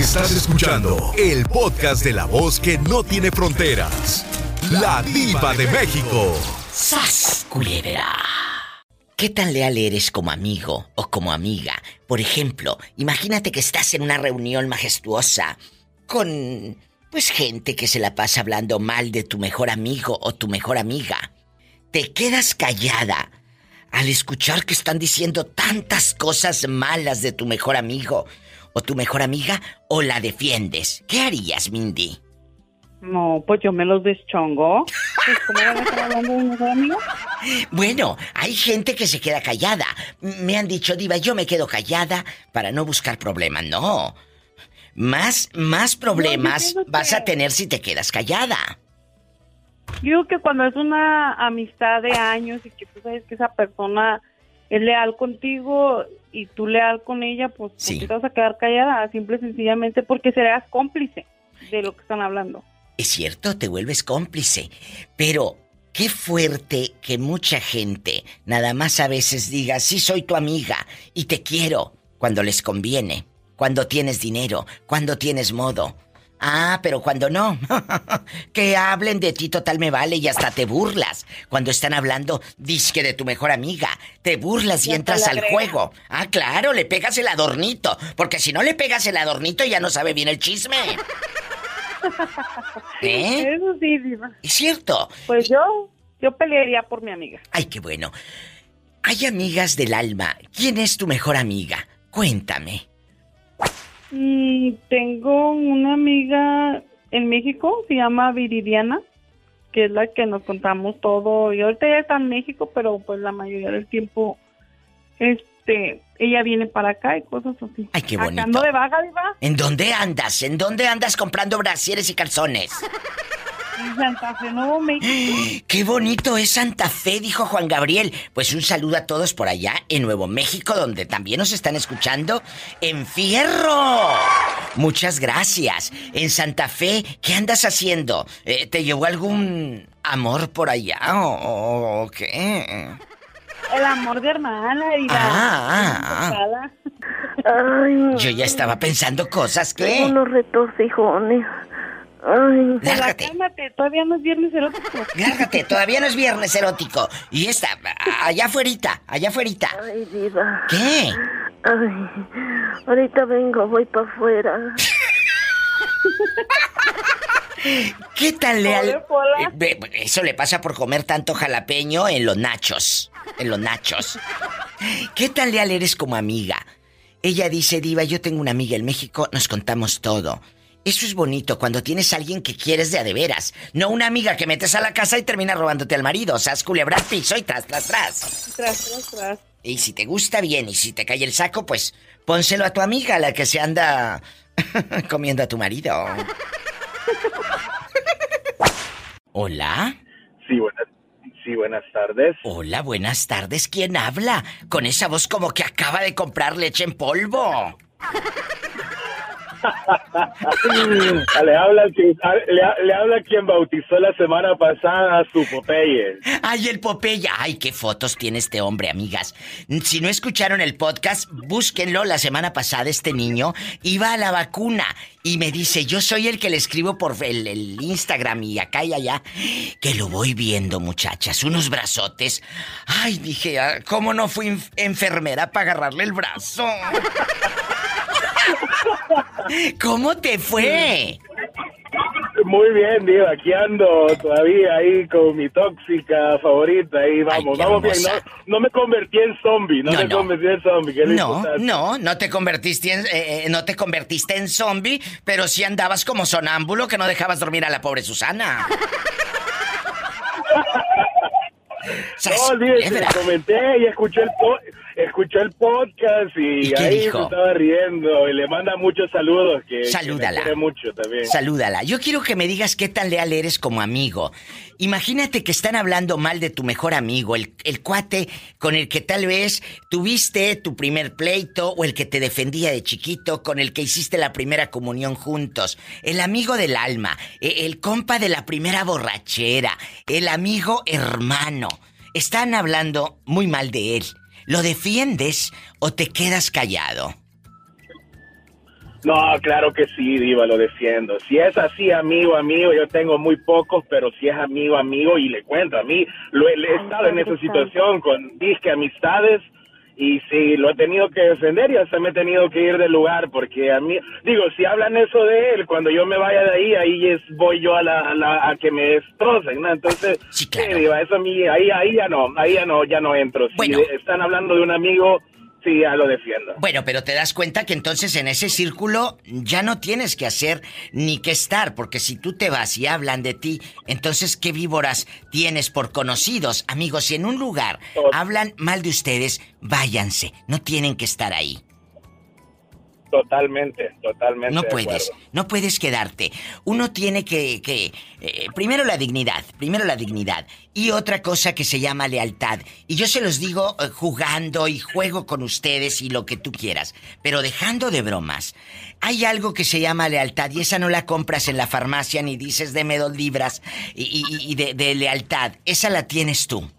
Estás escuchando el podcast de la voz que no tiene fronteras. La diva de México. ¡Sas, culebra! ¿Qué tan leal eres como amigo o como amiga? Por ejemplo, imagínate que estás en una reunión majestuosa con, pues, gente que se la pasa hablando mal de tu mejor amigo o tu mejor amiga. Te quedas callada al escuchar que están diciendo tantas cosas malas de tu mejor amigo o tu mejor amiga o la defiendes. ¿Qué harías, Mindy? No, pues yo me los deschongo. Pues, ¿Cómo van a estar hablando de un mejor amigo? Bueno, hay gente que se queda callada. Me han dicho, Diva, yo me quedo callada para no buscar problemas. No. Más, más problemas que- vas a tener si te quedas callada. Yo digo que cuando es una amistad de años y que tú sabes que esa persona es leal contigo y tú leal con ella, pues ¿por Sí. te vas a quedar callada? Simple y sencillamente porque serás cómplice de lo que están hablando. Es cierto, te vuelves cómplice. Pero qué fuerte que mucha gente nada más a veces diga, sí soy tu amiga y te quiero cuando les conviene, cuando tienes dinero, cuando tienes modo. Ah, pero cuando no, que hablen de ti total me vale y hasta te burlas. Cuando están hablando, disque de tu mejor amiga, te burlas y entras al agrega. juego. Ah, claro, le pegas el adornito, porque si no le pegas el adornito ya no sabe bien el chisme. ¿Eh? Eso sí, Diva. Es cierto. Pues yo, yo pelearía por mi amiga. Ay, qué bueno. Hay amigas del alma. ¿Quién es tu mejor amiga? Cuéntame. Mm, tengo una amiga en México, se llama Viridiana, que es la que nos contamos todo. Y ahorita ya está en México, pero pues la mayoría del tiempo, este, ella viene para acá y cosas así. Ay, qué bonito. de vaga, Diva, ¿En dónde andas? ¿En dónde andas comprando brasieres y calzones? En Santa Fe, Nuevo México. ¡Qué bonito es Santa Fe! Dijo Juan Gabriel. Pues un saludo a todos por allá en Nuevo México, donde también nos están escuchando en Fierro. Muchas gracias. En Santa Fe, ¿qué andas haciendo? Eh, ¿Te llevó algún amor por allá o, o qué? El amor de hermana y la... Ah, ah, Ay, Yo ya estaba pensando cosas que... tengo unos retorcijones. Ay, Lárgate. cálmate, todavía no es viernes erótico. Lárgate, todavía no es viernes erótico. Y esta, allá afuerita, allá afuerita. ay, diva. ¿Qué? Ay, ahorita vengo, voy para afuera. ¿Qué tan leal? Eh, Eso le pasa por comer tanto jalapeño en los nachos. En los nachos. ¿Qué tan leal eres como amiga? Ella dice, Diva, yo tengo una amiga en México, nos contamos todo. Eso es bonito cuando tienes a alguien que quieres de a de veras. No una amiga que metes a la casa y termina robándote al marido. O sea, es culebrar piso y tras, tras, tras. Tras, tras, tras. Y si te gusta bien y si te cae el saco, pues pónselo a tu amiga, la que se anda comiendo a tu marido. Hola. Sí, buenas, sí, buenas tardes. Hola, buenas tardes. ¿Quién habla? Con esa voz como que acaba de comprar leche en polvo. le, habla quien, le, le habla quien bautizó la semana pasada a su Popeye. Ay, el Popeya. Ay, qué fotos tiene este hombre, amigas. Si no escucharon el podcast, búsquenlo. La semana pasada este niño iba a la vacuna y me dice, yo soy el que le escribo por el, el Instagram y acá y allá, que lo voy viendo, muchachas. Unos brazotes. Ay, dije, ah, ¿cómo no fui enf- enfermera para agarrarle el brazo? ¿Cómo te fue? Muy bien, digo, aquí ando todavía ahí con mi tóxica favorita. Ahí vamos, vamos bien. No, me convertí en zombie, no, No, me no. convertí en zombie. que No, no, no te convertiste en, eh, eh, no te convertiste en zombie, pero sí andabas como sonámbulo que no dejabas dormir a la pobre Susana. ¡Sas, No, sí, comenté y escuché el, escuchó el podcast y, ¿Y qué ahí dijo? se estaba riendo y le manda muchos saludos que, Salúdala. mucho también. Salúdala. Yo quiero que me digas qué tan leal eres como amigo. Imagínate que están hablando mal de tu mejor amigo, el, el cuate con el que tal vez tuviste tu primer pleito o el que te defendía de chiquito, con el que hiciste la primera comunión juntos, el amigo del alma, e- el compa de la primera borrachera, el amigo hermano. Están hablando muy mal de él. ¿Lo defiendes o te quedas callado? No, claro que sí, Diva, lo defiendo. Si es así, amigo, amigo, yo tengo muy pocos, pero si es amigo, amigo, y le cuento, a mí lo he, he estado en esa situación con disque amistades y sí, lo he tenido que defender y hasta me he tenido que ir del lugar porque a mí, digo, si hablan eso de él, cuando yo me vaya de ahí, ahí es, voy yo a, la, a, la, a que me destrocen, ¿no? Entonces, Sí, claro. digo, eso a mí, ahí, ahí ya no, ahí ya no, ya no entro. Si Bueno. están hablando de un amigo, sí, ya lo defiendo. Bueno, pero te das cuenta que entonces en ese círculo ya no tienes que hacer ni que estar, porque si tú te vas y hablan de ti, entonces ¿qué víboras tienes por conocidos? Amigos, si en un lugar hablan mal de ustedes, váyanse, no tienen que estar ahí. Totalmente, totalmente. No de puedes, no puedes quedarte. Uno tiene que, que eh, primero la dignidad, primero la dignidad y otra cosa que se llama lealtad. Y yo se los digo eh, jugando y juego con ustedes y lo que tú quieras, pero dejando de bromas. Hay algo que se llama lealtad y esa no la compras en la farmacia ni dices deme dos libras y, y- y de, de lealtad. Esa la tienes tú.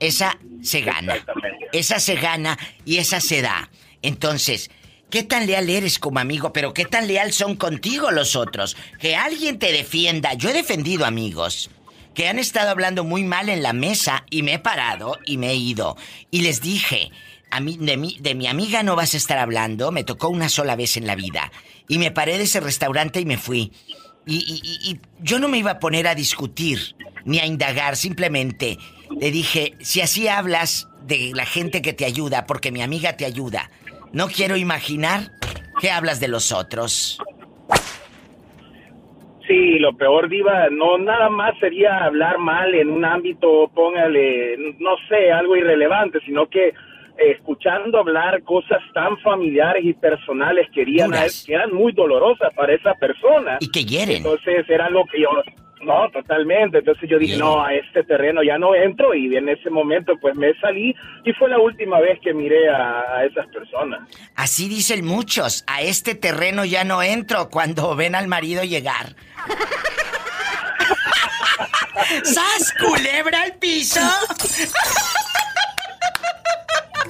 Esa se gana. Esa se gana y esa se da. Entonces, ¿qué tan leal eres como amigo? Pero ¿qué tan leal son contigo los otros? Que alguien te defienda. Yo he defendido amigos que han estado hablando muy mal en la mesa y me he parado y me he ido. Y les dije, a mí, de, mí, de mi amiga no vas a estar hablando, me tocó una sola vez en la vida. Y me paré de ese restaurante y me fui. Y yo no me iba a poner a discutir ni a indagar, simplemente le dije, si así hablas de la gente que te ayuda, porque mi amiga te ayuda, no quiero imaginar que hablas de los otros. Sí, lo peor, Diva, no nada más sería hablar mal en un ámbito, póngale, no sé, algo irrelevante, sino que eh, escuchando hablar cosas tan familiares y personales que eran, Duras. que eran muy dolorosas para esa persona. Y que hieren. Entonces era algo que yo, no, totalmente. Entonces yo dije, no, a este terreno ya no entro y en ese momento pues me salí y fue la última vez que miré a, a esas personas. Así dicen muchos, a este terreno ya no entro cuando ven al marido llegar. ¡Sas, culebra al piso!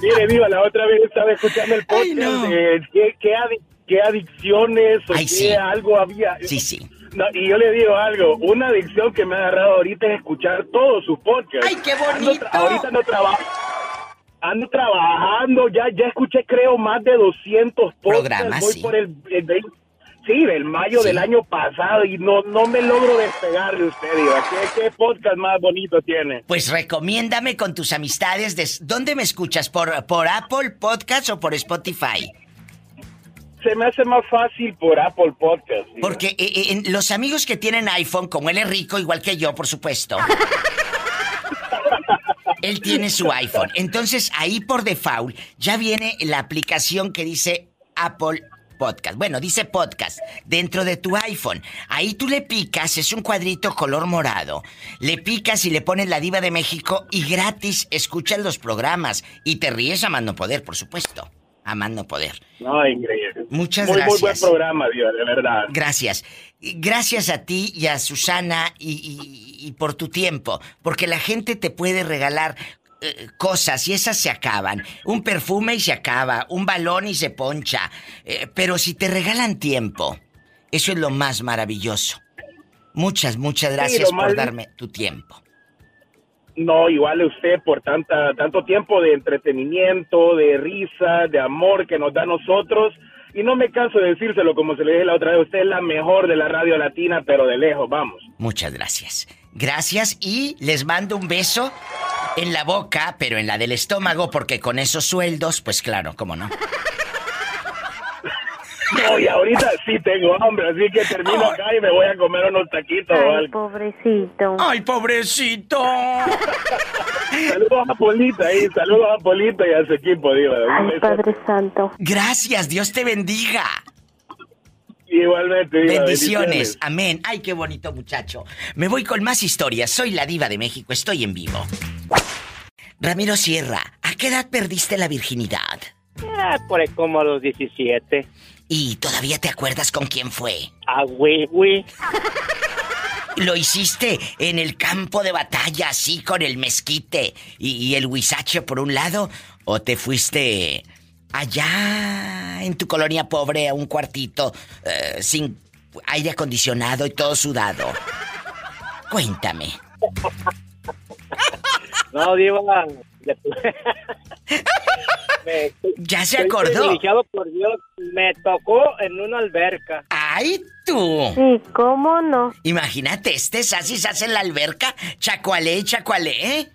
Mire, Diva, la otra vez estaba escuchando el podcast Ay, no. de qué, qué, qué adicciones o Ay, qué sí. algo había. Sí, sí. No, y yo le digo algo, una adicción que me ha agarrado ahorita es escuchar todos sus podcasts. ¡Ay, qué Ando bonito! tra- ahorita no trabajo. Ando trabajando, ya ya escuché creo más de 200 podcasts. Programas, Voy sí. por el, el 20 sí, del mayo Sí. del año pasado y no no me logro despegar de usted, Diva. ¿Qué, qué podcast más bonito tiene? Pues recomiéndame con tus amistades. De... ¿Dónde me escuchas? ¿Por, ¿Por Apple Podcast o por Spotify? Se me hace más fácil por Apple Podcast. Diva. Porque eh, eh, los amigos que tienen iPhone, como él es rico, igual que yo, por supuesto. él tiene su iPhone. Entonces ahí por default ya viene la aplicación que dice Apple Podcast. Bueno, dice podcast dentro de tu iPhone. Ahí tú le picas, es un cuadrito color morado. Le picas y le pones la diva de México y gratis escuchas los programas. Y te ríes a poder, por supuesto. A mano poder. No, increíble. Muchas muy, Muy buen gracias. programa, Diva, de verdad. Gracias. Gracias a ti y a Susana y, y- y por tu tiempo, porque la gente te puede regalar eh, cosas y esas se acaban. Un perfume y se acaba, un balón y se poncha. Eh, pero si te regalan tiempo, eso es lo más maravilloso. Muchas, muchas gracias por más- darme tu tiempo. No, igual a usted por tanta, tanto tiempo de entretenimiento, de risa, de amor que nos da a nosotros. Y no me canso de decírselo como se le dije la otra vez, usted es la mejor de la radio latina, pero de lejos, vamos. Muchas gracias. Gracias y les mando un beso en la boca, pero en la del estómago, porque con esos sueldos, pues claro, cómo no. No, y ahorita sí tengo hambre, así que termino acá y me voy a comer unos taquitos o Ay, algo. pobrecito. ¡Ay, pobrecito! Saludos a Polita ahí, saludos a Polita y a su equipo, Diva. Un Ay. Padre Santo. Gracias, Dios te bendiga. Igualmente, Diva. Bendiciones, amén. Ay, qué bonito muchacho. Me voy con más historias. Soy la diva de México, estoy en vivo. Ramiro Sierra, ¿a qué edad perdiste la virginidad? Ah, por ahí como a los 17. ¿Y todavía te acuerdas con quién fue? Güey, güey. ¿Lo hiciste en el campo de batalla, así con el mezquite y, y el huizache por un lado? ¿O te fuiste allá en tu colonia pobre a un cuartito eh, sin aire acondicionado y todo sudado. Cuéntame. No, Diva. me, ya se acordó. por Dios. Me tocó en una alberca. ¡Ay, tú! Sí, ¿cómo no? Imagínate, este Sassy se hace en la alberca, chacualé y chacualé.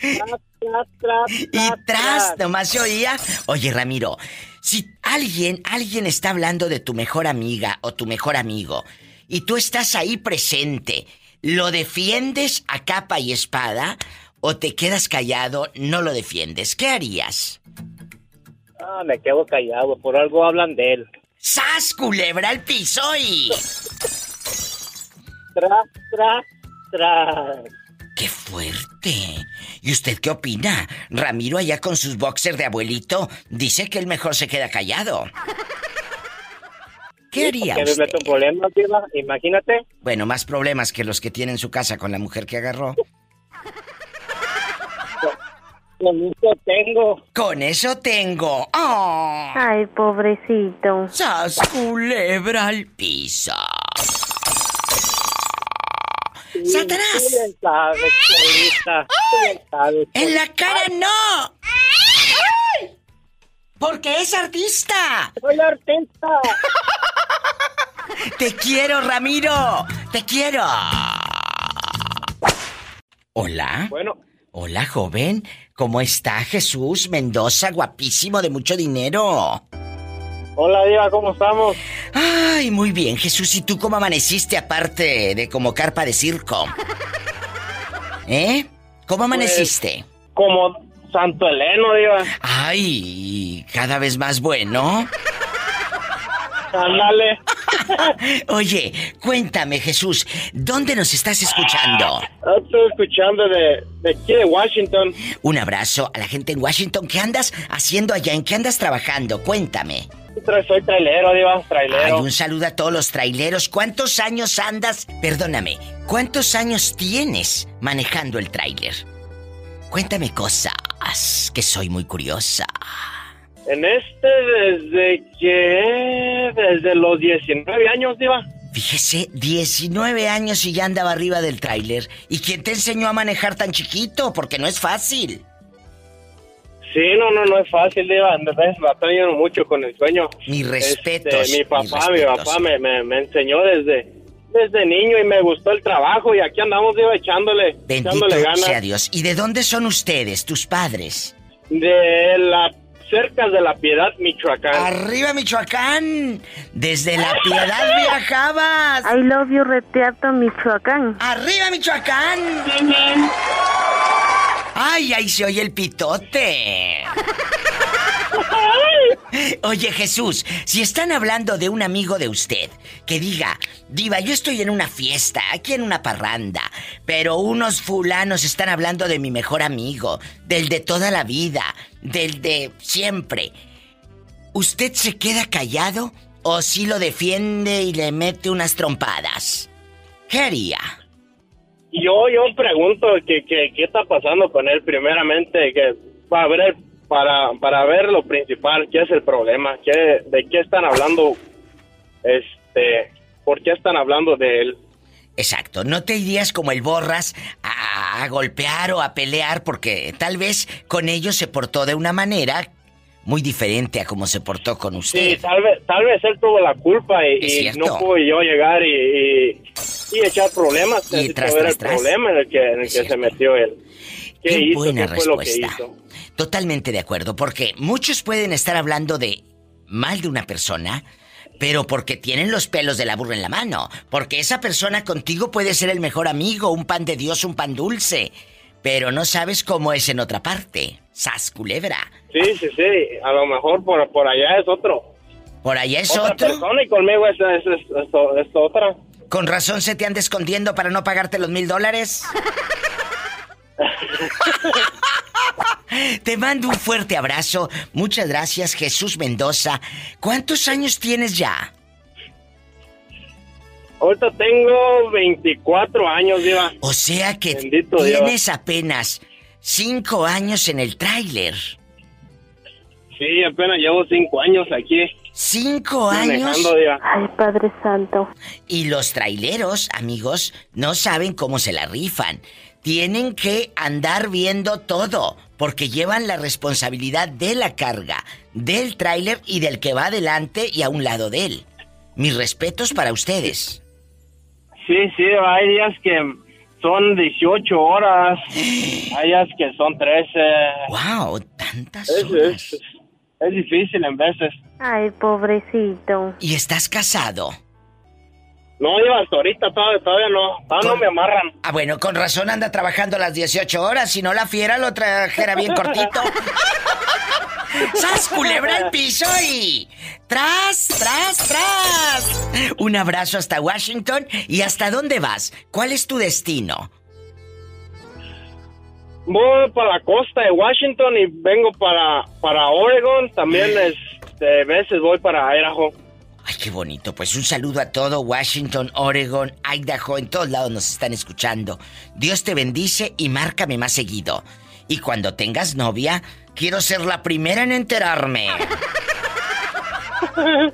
Tras, tras, tras, Y tras, nomás se oía. Oye, Ramiro, si alguien, alguien está hablando de tu mejor amiga o tu mejor amigo y tú estás ahí presente, ¿lo defiendes a capa y espada o te quedas callado, no lo defiendes? ¿Qué harías? Ah, me quedo callado. Por algo hablan de él. ¡Sas, culebra al piso y... Tras, tras, tras. ¡Qué fuerte! ¿Y usted qué opina? Ramiro allá con sus boxers de abuelito dice que el mejor se queda callado. ¿Qué haría Que me usted? meto en problemas, Diva. Imagínate. Bueno, más problemas que los que tiene en su casa con la mujer que agarró. Con esto tengo. Con eso tengo. ¡Oh! Ay, pobrecito. ¡Sas culebra al piso! ¡Satanás! Tú bien sabes, Cholita. Tú bien sabes. ¡En la cara no! Porque es artista. Soy artista. Te quiero, Ramiro. Te quiero. Hola. Bueno, Hola, joven. ¿Cómo está Jesús Mendoza, guapísimo de mucho dinero? hola Diva, ¿cómo estamos? Ay, muy bien, Jesús. ¿Y tú cómo amaneciste aparte de como carpa de circo? ¿Eh? ¿Cómo amaneciste? Como Santo Eleno, Diva. Ay, cada vez más bueno. Ándale. Oye, cuéntame, Jesús, ¿dónde nos estás escuchando? Estoy escuchando de, de aquí de Washington. Un abrazo a la gente en Washington. ¿Qué andas haciendo allá? ¿En qué andas trabajando? Cuéntame. Soy trailero, Diva, Ay, trailero. un saludo a todos los traileros. ¿Cuántos años andas? Perdóname, ¿cuántos años tienes manejando el trailer? Cuéntame cosas, que soy muy curiosa. En este desde que... Desde los 19 años, Diva. Fíjese, 19 años y ya andaba arriba del tráiler. ¿Y quién te enseñó a manejar tan chiquito? Porque no es fácil. Sí, no, no, no es fácil, Diva. Andrés, batallo mucho con el sueño. Mis respetos. Este, mi papá, mi papá me, me, me enseñó desde, desde niño y me gustó el trabajo y aquí andamos, Diva, echándole, Bendito echándole ganas. sea Dios. ¿Y de dónde son ustedes, tus padres? De la cerca de la Piedad, Michoacán. Arriba Michoacán. Desde la piedad viajabas. I love you, Reteato, Michoacán. Arriba Michoacán. Ay, ahí se oye el pitote. Oye Jesús, si están hablando de un amigo de usted, que diga, diva, yo estoy en una fiesta, aquí en una parranda, pero unos fulanos están hablando de mi mejor amigo, del de toda la vida, del de siempre. ¿Usted se queda callado o si lo defiende y le mete unas trompadas? ¿Qué haría? Yo, yo pregunto que, qué está pasando con él primeramente, que para ver, para, para ver lo principal, qué es el problema, qué, de qué están hablando, este, por qué están hablando de él. Exacto, no te irías como el borras a, a golpear o a pelear porque tal vez con ellos se portó de una manera muy diferente a como se portó con usted. Sí, tal vez, tal vez él tuvo la culpa y, no pude yo llegar y, y, y echar problemas. Y tras, ver tras, el tras. problema en el que, en el que se metió él. ¿Qué, hizo? buena ¿Qué fue lo que respuesta. hizo? Totalmente de acuerdo, porque muchos pueden estar hablando de mal de una persona, pero porque tienen los pelos de la burra en la mano, porque esa persona contigo puede ser el mejor amigo, un pan de Dios, un pan dulce, pero no sabes cómo es en otra parte. Sas culebra. Sí, sí, sí. A lo mejor por, por allá es otro. Por allá es otra otro. persona y conmigo es, es, es- es- es otra. Con razón se te anda escondiendo para no pagarte los mil dólares. Te mando un fuerte abrazo. Muchas gracias, Jesús Mendoza. ¿Cuántos años tienes ya? Ahorita tengo 24 años, Diva. O sea que Bendito tienes apenas Cinco años en el tráiler. Sí, apenas llevo cinco años aquí. Cinco años. Diva. Ay, Padre Santo. Y los traileros, amigos, no saben cómo se la rifan. Tienen que andar viendo todo, porque llevan la responsabilidad de la carga, del tráiler y del que va adelante y a un lado de él. Mis respetos para ustedes. Sí, sí, hay días que son 18 horas, hay días que son 13. ¡Wow! Tantas Es, horas. es, es difícil en veces. Ay, pobrecito. ¿Y estás casado? No, Diva, hasta ahorita todavía, todavía no, todavía no me amarran. Ah, bueno, con razón anda trabajando las 18 horas, si no la fiera lo trajera bien cortito. ¡Sas, culebra el piso y... ¡Tras, tras, tras! Un abrazo hasta Washington y ¿hasta dónde vas? ¿Cuál es tu destino? Voy para la costa de Washington y vengo para, para Oregon. También es, de veces voy para Idaho. Qué bonito. Pues un saludo a todo Washington, Oregon, Idaho, en todos lados nos están escuchando. Dios te bendice y márcame más seguido. Y cuando tengas novia, quiero ser la primera en enterarme.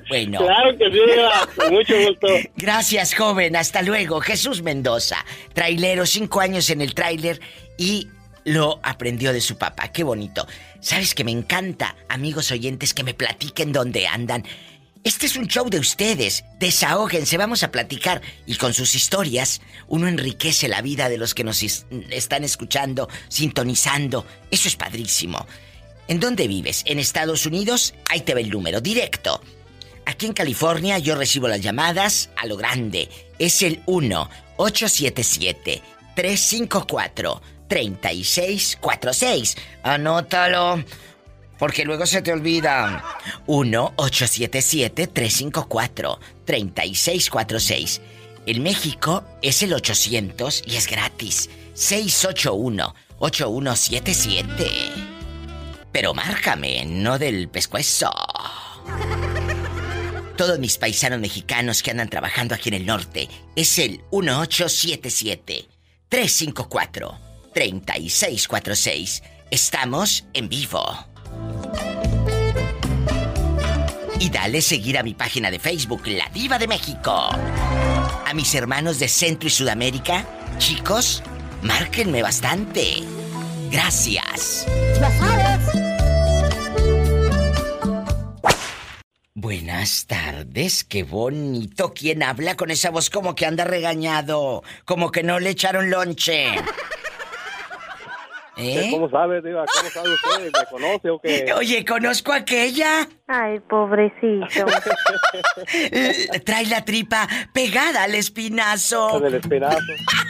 Bueno. Claro que sí, con mucho gusto. Gracias, joven. Hasta luego. Jesús Mendoza. Trailero, cinco años en el tráiler y lo aprendió de su papá. Qué bonito. ¿Sabes que me encanta, amigos oyentes, que me platiquen dónde andan? Este es un show de ustedes. Desahóguense, vamos a platicar. Y con sus historias, uno enriquece la vida de los que nos están escuchando, sintonizando. Eso es padrísimo. ¿En dónde vives? ¿En Estados Unidos? Ahí te ve el número, directo. Aquí en California yo recibo las llamadas a lo grande. Es el 1-877-354-3646. Anótalo. Porque luego se te olvida. 1-877-354-3646. En México es el 800 y es gratis. 681-8177. Pero márcame, no del pescuezo. Todos mis paisanos mexicanos que andan trabajando aquí en el norte es el 1877-354-3646. Estamos en vivo. Y dale seguir a mi página de Facebook, La Diva de México. A mis hermanos de Centro y Sudamérica, chicos, márquenme bastante. Gracias. Buenas tardes, qué bonito. ¿Quién habla con esa voz como que anda regañado? Como que no le echaron lonche. ¿Eh? ¿Cómo sabe, Diva? ¿Cómo sabe usted? ¿Me conoce o qué? Oye, conozco a aquella. Ay, pobrecito. Trae la tripa pegada al espinazo. Con el espinazo.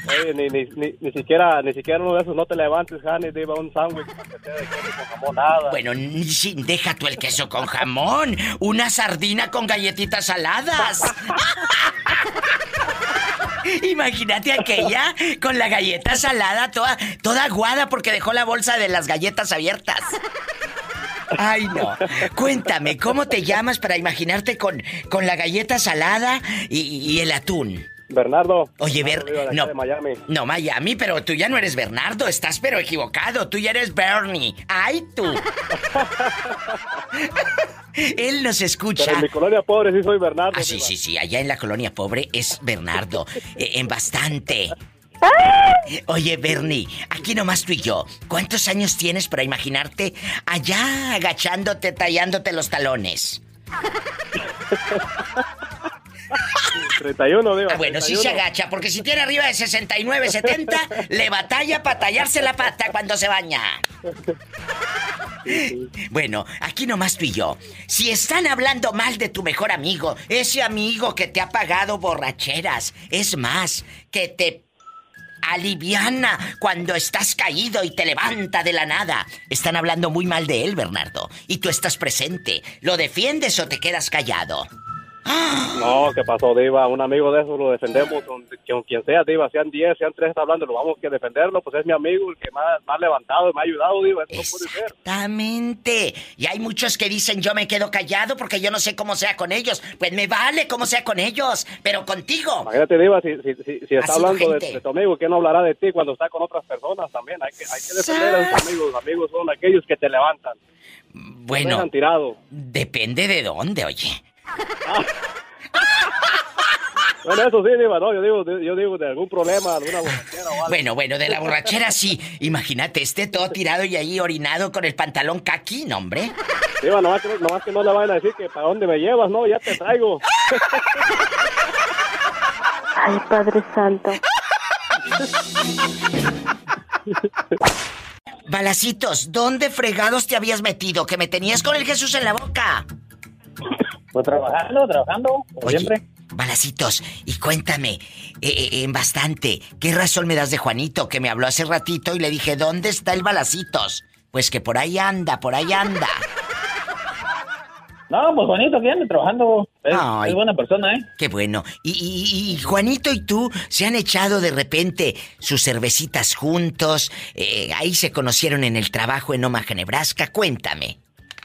Oye, ni, ni, ni, ni siquiera, ni siquiera uno de esos no te levantes, Jani, Diva, un sándwich aunque sea de queso con jamón, nada. Bueno, ni si- deja tú el queso con jamón. Una sardina con galletitas saladas. Imagínate aquella con la galleta salada toda, toda aguada porque dejó la bolsa de las galletas abiertas. Ay, no. Cuéntame, ¿cómo te llamas para imaginarte con, con la galleta salada y, y el atún? Bernardo. Oye, acá No, de Miami. no, Miami, pero tú ya no eres Bernardo, estás pero equivocado, tú ya eres Bernie. ¡Ay, tú! Él nos escucha. Pero en mi colonia pobre sí soy Bernardo. Ah, sí, sí, sí, allá en la colonia pobre es Bernardo, eh, en bastante. Oye, Bernie, aquí nomás tú y yo, ¿cuántos años tienes para imaginarte allá agachándote, tallándote los talones? 31, Diva. Ah, bueno, sí 31. se agacha, porque si tiene arriba de 69, 70, le batalla para tallarse la pata cuando se baña. Bueno, aquí nomás tú y yo. Si están hablando mal de tu mejor amigo, ese amigo que te ha pagado borracheras, es más, que te aliviana cuando estás caído y te levanta de la nada. Están hablando muy mal de él, Bernardo. Y tú estás presente. ¿Lo defiendes o te quedas callado? No, ¿qué pasó, Diva? Un amigo de esos lo defendemos con, con quien sea, Diva. Sean 10, sean 3 está hablando, lo vamos a defenderlo. Pues es mi amigo el que más, más levantado y me ha ayudado, Diva. Eso no puede ser. Exactamente. Y hay muchos que dicen yo me quedo callado porque yo no sé cómo sea con ellos. Pues me vale cómo sea con ellos, pero contigo. Imagínate, Diva, si, si, si, si está hablando de, tu amigo, ¿qué no hablará de ti cuando está con otras personas también? Hay que, hay que defender a tus amigos. Los amigos son aquellos que te levantan. No Bueno, tirado. depende de dónde, oye. Bueno, eso sí, Diva, no, yo digo, de- yo digo de algún problema, alguna borrachera o algo. Bueno, bueno, de la borrachera sí. Imagínate, este todo tirado y ahí orinado con el pantalón caqui, no, hombre. Diva, nomás que, nomás que no le vayan a decir que para dónde me llevas, no, ya te traigo. Ay, Padre Santo. Balacitos, ¿dónde fregados te habías metido? Que me tenías con el Jesús en la boca. Pues trabajando, trabajando, como Oye, siempre. Balacitos, y cuéntame, eh, eh, en bastante, ¿qué razón me das de Juanito que me habló hace ratito y le dije, ¿dónde está el Balacitos? Pues que por ahí anda, por ahí anda. No, pues Juanito, anda trabajando. Es, Ay. es buena persona, ¿eh? Qué bueno. Y, y- y Juanito y tú se han echado de repente sus cervecitas juntos. eh, ahí se conocieron en el trabajo en Omaha, Nebraska. Cuéntame.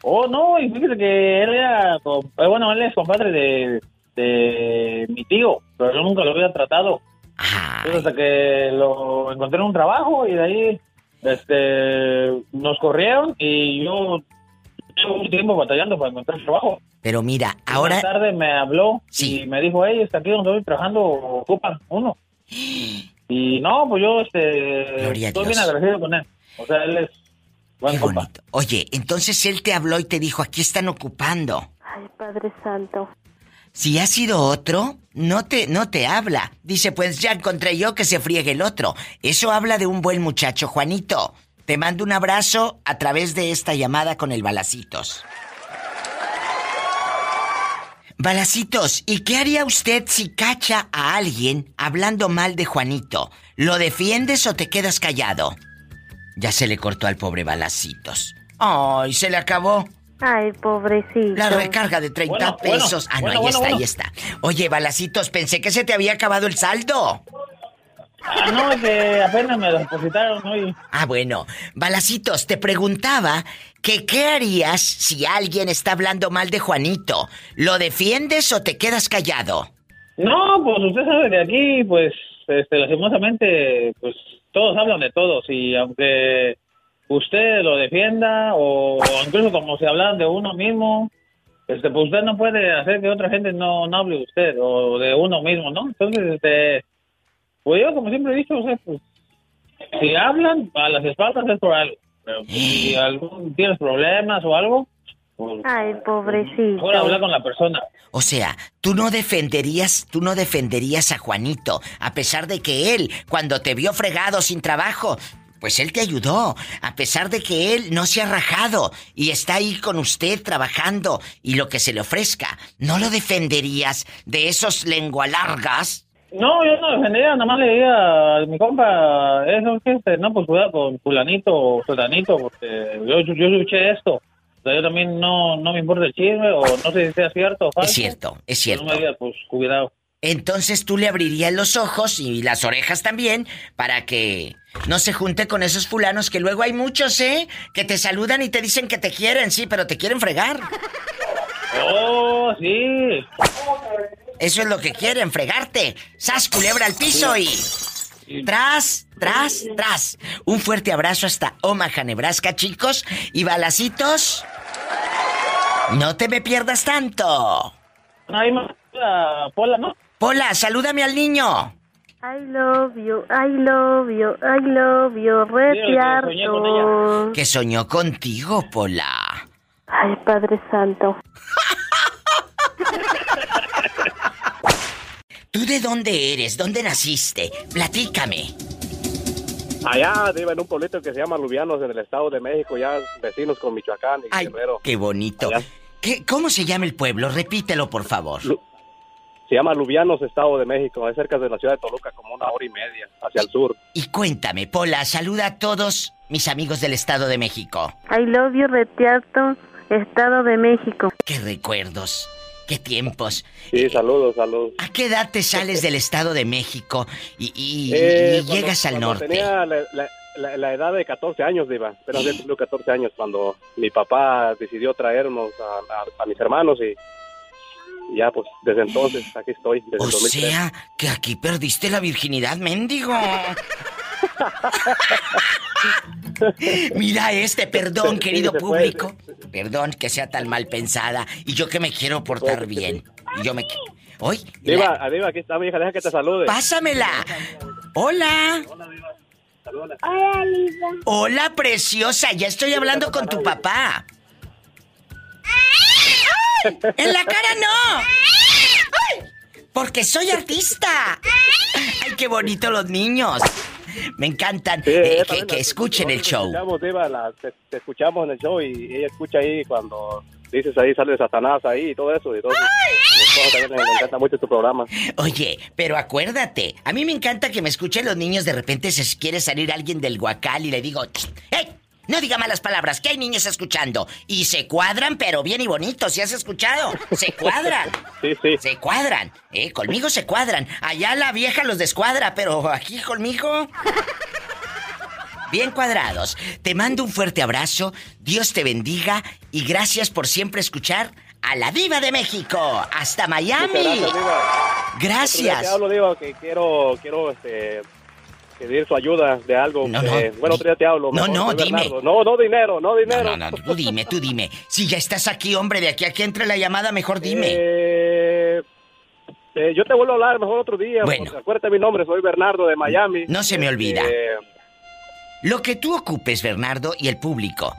Oh, no, y fíjese que él era, eh, bueno, él es compadre de, de mi tío, pero yo nunca lo había tratado. Entonces, hasta que lo encontré en un trabajo y de ahí este, nos corrieron y yo llevo un tiempo batallando para encontrar trabajo. Pero mira, ahora Más tarde me habló Sí. y me dijo, hey, está aquí donde estoy trabajando, ocupan uno. Y no, pues yo este, Gloria estoy bien agradecido con él. O sea, él es buen Qué compa. bonito. Oye, entonces él te habló y te dijo, aquí están ocupando. Ay, Padre Santo. Si ha sido otro, no te, no te habla. Dice, pues ya encontré yo que se friegue el otro. Eso habla de un buen muchacho, Juanito. Te mando un abrazo a través de esta llamada con el Balacitos. Balacitos, ¿y qué haría usted si cacha a alguien hablando mal de Juanito? ¿Lo defiendes o te quedas callado? Ya se le cortó al pobre Balacitos. Ay, se le acabó. Ay, pobrecito. La recarga de 30 Bueno, bueno, pesos. ah, no, bueno, ahí bueno, está, bueno. ahí está. Oye, Balacitos, pensé que se te había acabado el saldo. Ah, no, es que apenas me depositaron hoy. Ah, bueno. Balacitos, te preguntaba que qué harías si alguien está hablando mal de Juanito. ¿Lo defiendes o te quedas callado? No, pues usted sabe que aquí, pues, este, lastimosamente, pues, todos hablan de todos y aunque usted lo defienda o, o incluso como se hablan de uno mismo, este, pues usted no puede hacer que otra gente no, no hable de usted o de uno mismo, ¿no? Entonces, este, pues yo como siempre he dicho, o sea, pues, si hablan a las espaldas es por algo, pero pues, si algún, tienes problemas o algo, Ay, pobrecito. mejor hablar con la persona. O sea, tú no defenderías, tú no defenderías a Juanito, a pesar de que él, cuando te vio fregado sin trabajo, pues él te ayudó, a pesar de que él no se ha rajado y está ahí con usted trabajando y lo que se le ofrezca, ¿no lo defenderías de esos lengua largas? No, yo no defendía, nada más le diría a mi compa, eso que este, no, pues cuidado con fulanito o sotanito, porque yo, yo, yo escuché esto. Yo también no, no me importa el chisme, o no sé si sea cierto o falso. Es cierto, es cierto. No me digas, pues cuidado. Entonces tú le abrirías los ojos y las orejas también para que no se junte con esos fulanos que luego hay muchos, ¿eh? Que te saludan y te dicen que te quieren, sí, pero te quieren fregar. Oh, sí. Eso es lo que quieren, fregarte. Sas culebra al piso y. Tras, tras, tras. Un fuerte abrazo hasta Omaha, Nebraska, chicos. Y balacitos. No te me pierdas tanto. La Pola, ¿no? Pola, salúdame al niño. I love you, I love you, I love you, retiarto. Que soñó contigo, Pola. Ay, Padre Santo. ¿Tú de dónde eres? ¿Dónde naciste? Platícame. Allá, Diva, en un pueblito que se llama Lubianos, en el Estado de México, ya vecinos con Michoacán y Ay, Guerrero. qué bonito. ¿Qué, ¿Cómo se llama el pueblo? Repítelo, por favor. Lu- Se llama Lubianos, Estado de México, es cerca de la ciudad de Toluca, como una hora y media, hacia el sur. Y cuéntame, Pola, saluda a todos mis amigos del Estado de México. I love you, retiarto, Estado de México. Qué recuerdos. Qué tiempos. Sí, saludos, saludos. ¿A qué edad te sales del Estado de México y, y- Eh, y cuando- llegas al norte? Tenía la, la- la- la edad de 14 años, Diva. Pero había cumplido 14 años cuando mi papá decidió traernos a, a- a mis hermanos y ya, pues, desde entonces aquí estoy, desde O el 2003. sea, que aquí perdiste la virginidad, mendigo. Mira este, perdón, Sí, querido puede. público. Perdón que sea tan mal pensada. Y yo que me quiero portar bien. Y yo me... Hoy, Diva, ah, Diva, aquí está mi hija, deja que te salude. pásamela. Hola. Hola, Lisa. Hola, preciosa. Ya estoy hablando con tu papá. En la cara no. Porque soy artista. Ay, qué bonito los niños. Me encantan. Sí, Eh, que, escuchen el show. Escuchamos, Diva, la- te, te escuchamos en el show y ella escucha ahí cuando dices ahí, sale Satanás ahí y todo eso. Y todo eso. Le encanta mucho tu programa. Oye, pero acuérdate, a mí me encanta que me escuchen los niños. De repente se quiere salir alguien del guacal y le digo, ¡Hey! No diga malas palabras, que hay niños escuchando. Y se cuadran, pero bien y bonito, si has escuchado. Se cuadran. Sí, sí. Se cuadran, ¿eh? Conmigo se cuadran. Allá la vieja los descuadra, pero aquí conmigo. Bien cuadrados. Te mando un fuerte abrazo. Dios te bendiga. Y gracias por siempre escuchar a la Diva de México. Hasta Miami. Gracias, Diva. Gracias. Te hablo, Diva, que quiero, quiero, este, pedir su ayuda de algo. No, no. bueno, otro día te hablo. No, no, dime. Bernardo. No, no dinero, no No, dinero. no, no, tú dime, tú dime. Si ya estás aquí, hombre, de aquí a que entre la llamada, mejor dime. Eh, eh, yo te vuelvo a hablar mejor otro día. Bueno. Acuérdate mi nombre, soy Bernardo de Miami. No se me olvida. Eh, Lo que tú ocupes, Bernardo, y el público.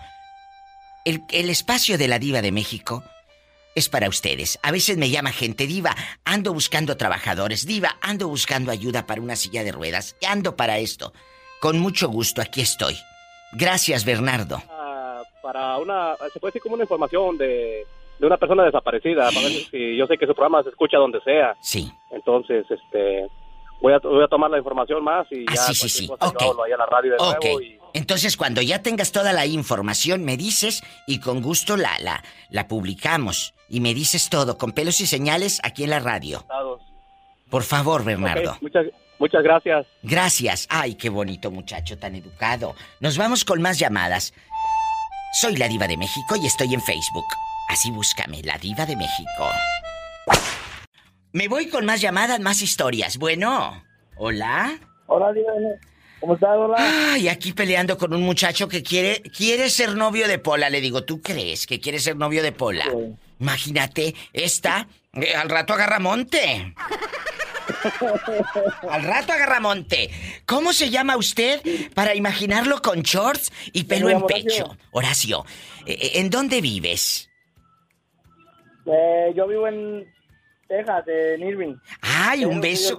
El, el espacio de la diva de México es para ustedes. A veces me llama gente diva, ando buscando trabajadores, diva, ando buscando ayuda para una silla de ruedas, ando para esto. Con mucho gusto, aquí estoy. Gracias, Bernardo. ah, para una, se puede decir como una información de, de una persona desaparecida. Para ver si yo sé que su programa se escucha donde sea. Sí. Entonces, este, voy a, voy a tomar la información más y Ah, ya. sí, sí, sí. cosa Ok. Yo hablo ahí a la radio de Ok. nuevo y Entonces, cuando ya tengas toda la información, me dices y con gusto la, la, la publicamos. Y me dices todo, con pelos y señales, aquí en la radio. Por favor, Bernardo. Muchas, muchas gracias. Gracias. Ay, qué bonito muchacho tan educado. Nos vamos con más llamadas. Soy la diva de México y estoy en Facebook. Así búscame, la diva de México. Me voy con más llamadas, más historias. Bueno, hola. Hola, dígame. ¿Cómo estás, hola? Ay, aquí peleando con un muchacho que quiere quiere ser novio de Pola. Le digo, ¿tú crees que quiere ser novio de Pola? Sí. Imagínate, esta eh, al rato agarra monte. al rato agarra monte. ¿Cómo se llama usted para imaginarlo con shorts y pelo en pecho? Horacio, eh, eh, ¿en dónde vives? Eh, yo vivo en Texas, en Irving. Ay, un beso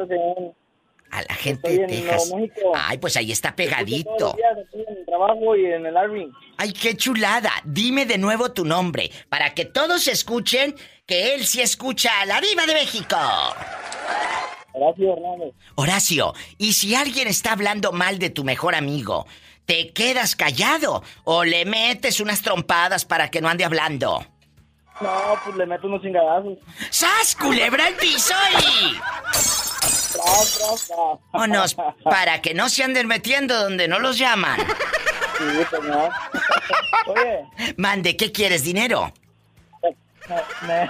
a la gente estoy de Texas. Ay, pues ahí está todos pegadito. los días aquí en el trabajo y en el Irving. Ay, qué chulada. Dime de nuevo tu nombre para que todos escuchen que él sí escucha a la diva de México. Horacio Hernández. Horacio, ¿y si alguien está hablando mal de tu mejor amigo, te quedas callado o le metes unas trompadas para que no ande hablando? No, pues le meto unos chingadazos. ¡Sas, culebra al piso y... Tras, tras, para que no se anden metiendo donde no los llaman. Sí, señor. Oye, Mande, ¿qué quieres, dinero? ¿me, me-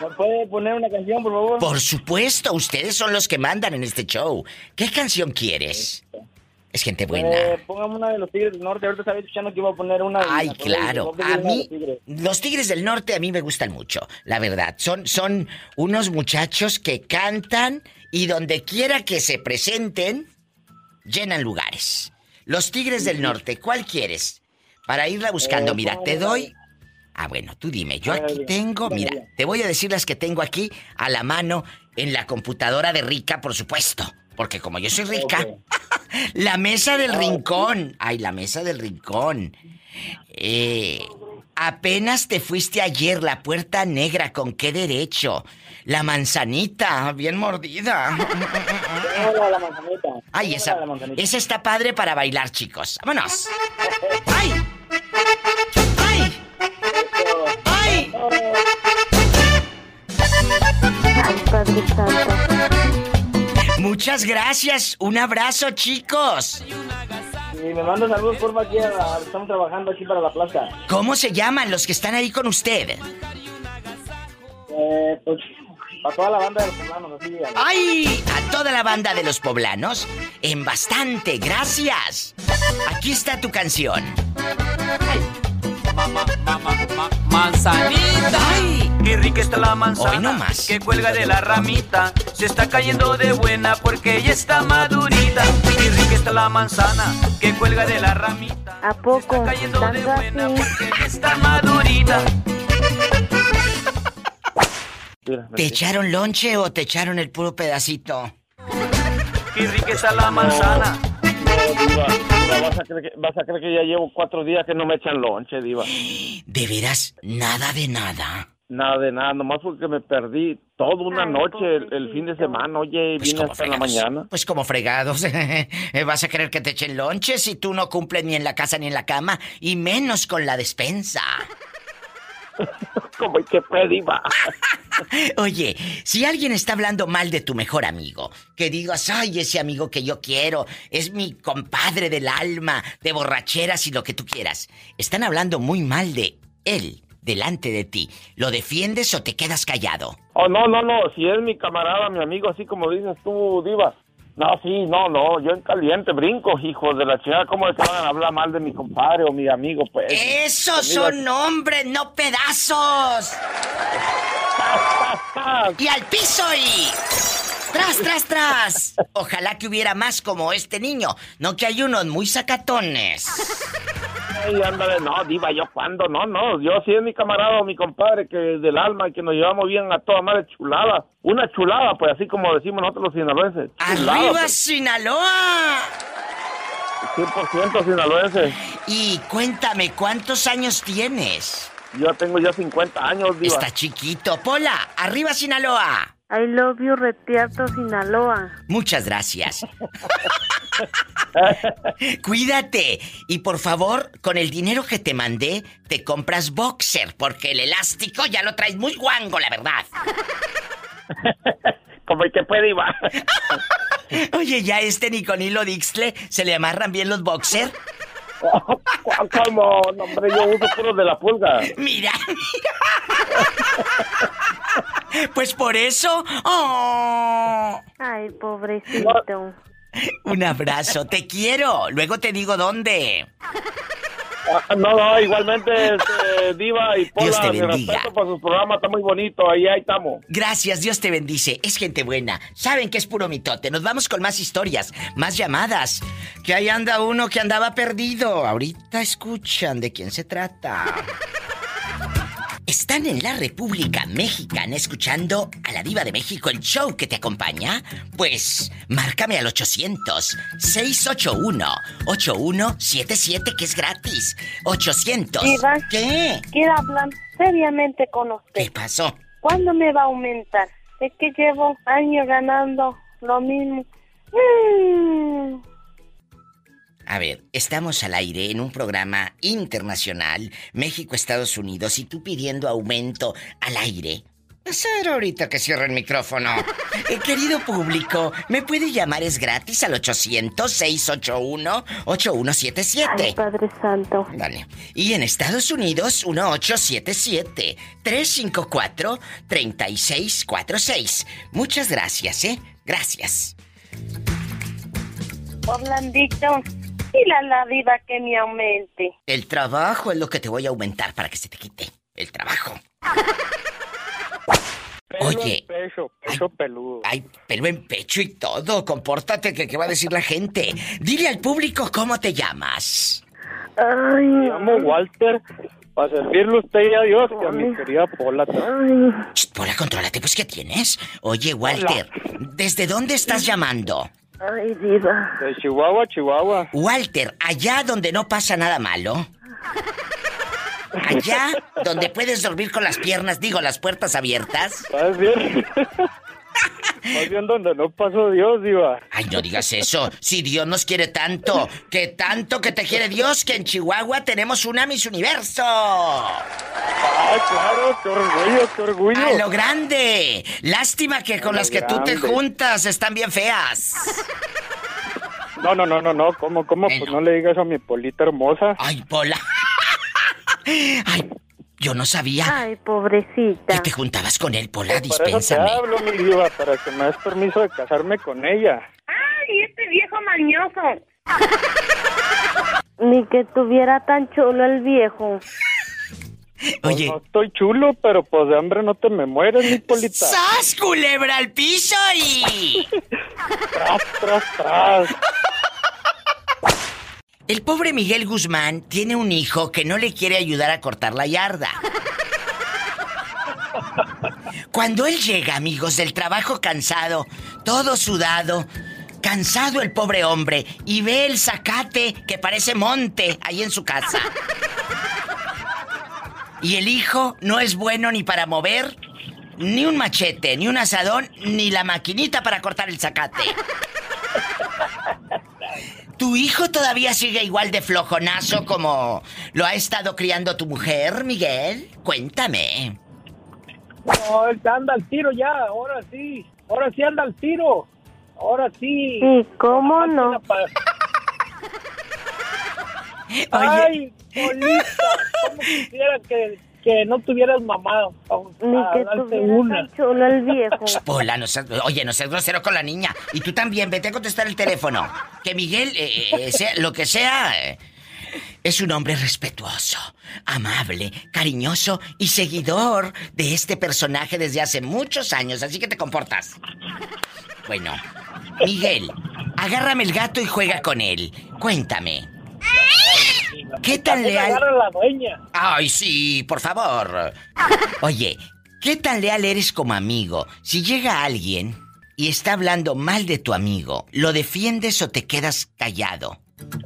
¿me puede poner una canción, por favor? Por supuesto, ustedes son los que mandan en este show. ¿Qué canción quieres? Es gente buena. Eh, póngame una de los Tigres del Norte. Ahorita estaba escuchando que iba a poner una. de- Ay, acordé, claro. A una mí, los Tigres. los Tigres del Norte a mí me gustan mucho, la verdad. Son, son unos muchachos que cantan y donde quiera que se presenten, llenan lugares. Los Tigres del Norte, ¿cuál quieres? Para irla buscando, Eh, mira, te doy... Ah, bueno, tú dime. Yo aquí tengo, mira, te voy a decir las que tengo aquí a la mano en la computadora de Rica, por supuesto. Porque como yo soy rica, la mesa del rincón. Ay, la mesa del rincón. Eh, apenas te fuiste ayer, la puerta negra, ¿con qué derecho? La manzanita, bien mordida. La manzanita. Ay, esa, la manzanita. esa está padre para bailar, chicos. ¡Vámonos! ¡Ay! ¡Ay! ¡Ay! Padre Santo. Muchas gracias. Un abrazo, chicos. Y me manda saludos, por aquí. a la- estamos trabajando aquí para la plaza. ¿Cómo se llaman los que están ahí con usted? Eh, pues, para toda la banda de los poblanos, así. a- ¡Ay! A toda la banda de los poblanos. En bastante. Gracias. Aquí está tu canción. Manzanita. Qué rica está la manzana. Hoy no más. Que cuelga de la ramita. Se está cayendo de buena porque ella está madurita. Qué rica está la manzana. Que cuelga de la ramita. ¿A poco? Cayendo de ¿Tanto buena así? porque ella está madurita. ¿Te echaron lonche o te echaron el puro pedacito? Qué rica está la manzana. No, diva, diva, vas, a creer que, vas a creer que ya llevo cuatro días que no me echan lonche, diva. ¿De veras? Nada de nada. Nada de nada, nomás porque me perdí toda una Ay, noche el, el fin de semana, oye, y Pues vine hasta en la mañana. Pues como fregados. ¿Vas a querer que te echen lonche si tú no cumples ni en la casa ni en la cama? Y menos con la despensa. Como que fue, diva. Oye, si alguien está hablando mal de tu mejor amigo, que digas, ay, ese amigo que yo quiero, es mi compadre del alma, de borracheras y lo que tú quieras. Están hablando muy mal de él delante de ti. ¿Lo defiendes o te quedas callado? Oh, no, no, no, si es mi camarada, mi amigo, así como dices tú, diva. No, sí, no, no, yo en caliente brinco, hijos de la chingada, ¿cómo es que van a hablar mal de mi compadre o mi amigo, pues? Esos son hombres, no pedazos. Y al piso y... Tras, tras, tras. Ojalá que hubiera más como este niño, no que hay unos muy sacatones. Ay, ándale, no, diva, yo cuando, no, no, yo sí es mi camarada o mi compadre que es del alma y que nos llevamos bien a toda madre chulada. Una chulada, pues así como decimos nosotros los sinaloenses. Chulada, ¡Arriba, pues, Sinaloa! 100% sinaloense. Y cuéntame, ¿cuántos años tienes? Yo tengo ya 50 años, diva. Está chiquito. Pola, arriba, Sinaloa. I love you, Retiarto, Sinaloa. Muchas gracias. Cuídate. Y por favor, con el dinero que te mandé, te compras boxer, porque el elástico ya lo traes muy guango, la verdad. Como el que puede, diva. Oye, ya este ni con hilo Dixle se le amarran bien los boxer. ¿Cómo? No, hombre, yo uso puro de la pulga. Mira, mira. Pues por eso. ¡Oh! Ay, pobrecito. Un abrazo, te quiero. Luego te digo dónde. Ah, No, no, igualmente, este, Diva y Pola, Dios te bendiga. por su programa, está muy bonito, ahí, ahí estamos. Gracias, Dios te bendice. Es gente buena. Saben que es puro mitote. Nos vamos con más historias, más llamadas. Que ahí anda uno que andaba perdido. Ahorita escuchan de quién se trata. ¿Están en la República Mexicana escuchando a la Diva de México el show que te acompaña? Pues márcame al 800-681-8177 que es gratis. 800. Diva. ¿Qué? Quiero hablar seriamente con usted. ¿Qué pasó? ¿Cuándo me va a aumentar? Es que llevo años ganando lo mismo. Mm. A ver, estamos al aire en un programa internacional, México-Estados Unidos, y tú pidiendo aumento al aire. Ser ahorita que cierre el micrófono. Eh, querido público, me puede llamar, es gratis al 800-681-8177. Ay, Padre Santo. Vale. Y en Estados Unidos, 1877-354-3646. Muchas gracias, ¿eh? Gracias. Orlandito, dile a la diva que me aumente. El trabajo es lo que te voy a aumentar para que se te quite. El trabajo. Oye. Pecho, pecho peludo. Hay pelo en pecho y todo. Compórtate, que qué va a decir la gente. Dile al público cómo te llamas. Ay, Me llamo Walter, para servirle a usted y a Dios, y a mi querida Pola. ay. Pola, contrólate, pues, ¿qué tienes? Oye, Walter, ¿desde dónde estás llamando? Ay, diva. De Chihuahua, Chihuahua. Walter, allá donde no pasa nada malo. Allá donde puedes dormir con las piernas, digo, las puertas abiertas. ¿Sabes bien? Bien donde no pasó Dios, Diva. Ay, no digas eso. Si Dios nos quiere tanto, que tanto que te quiere Dios, que en Chihuahua tenemos una Miss Universo. Ah, claro, qué orgullo, qué orgullo. A lo grande. Lástima que con las que tú te juntas están bien feas. No, no, no, no, no. ¿Cómo, cómo? Pues no le digas a mi polita hermosa. Ay, Pola. Ay, yo no sabía Ay, pobrecita. que te juntabas con él, Pola. Para eso te Dispénsame. hablo, mi diva, para que me des permiso de casarme con ella. Ay, este viejo mañoso. Ni que tuviera tan chulo el viejo. Pues no estoy chulo, pero pues de hambre no te me mueres, mi polita. ¡Sas, culebra al piso y... Tras, tras, tras. El pobre Miguel Guzmán tiene un hijo que no le quiere ayudar a cortar la yarda. Cuando él llega, amigos, del trabajo cansado, todo sudado, cansado el pobre hombre, y ve el zacate que parece monte ahí en su casa. Y el hijo no es bueno ni para mover ni un machete, ni un asadón, ni la maquinita para cortar el zacate. ¿Tu hijo todavía sigue igual de flojonazo como lo ha estado criando tu mujer, Miguel? Cuéntame. No, él anda al tiro ya, ahora sí. Ahora sí anda al tiro. Ahora sí. ¿Y cómo no? Ay, Polita, ¿cómo quisiera que, que no tuvieras mamá? Ni que darte tuviera una. tan chulo el viejo. Pola, no seas- oye, no seas grosero con la niña. Y tú también, vete a contestar el teléfono. Que Miguel, eh, eh, sea, lo que sea, eh, es un hombre respetuoso, amable, cariñoso y seguidor de este personaje desde hace muchos años, así que te comportas. Bueno, Miguel, agárrame el gato y juega con él. Cuéntame. ¿Qué tan leal? la dueña. Ay, sí, por favor. Oye, ¿qué tan leal eres como amigo? Si llega alguien y está hablando mal de tu amigo, ¿lo defiendes o te quedas callado?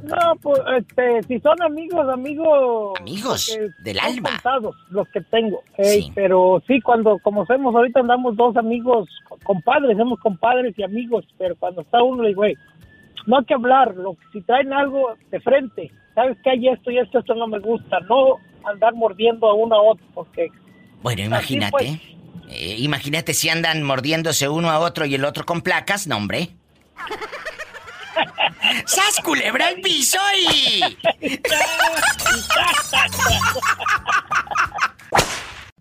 No, pues, este, si son amigos, amigos... Amigos, del son alma. contados los que tengo. Ey, Pero sí, cuando, como somos ahorita, andamos dos amigos, compadres, somos compadres y amigos, pero cuando está uno, le digo, güey, no hay que hablar, lo, si traen algo de frente, ¿sabes qué hay esto y esto, esto no me gusta? No andar mordiendo a uno a otro, porque... Bueno, imagínate. pues. eh, imagínate si andan mordiéndose uno a otro y el otro con placas, no, hombre. ¡Sas culebra al piso y...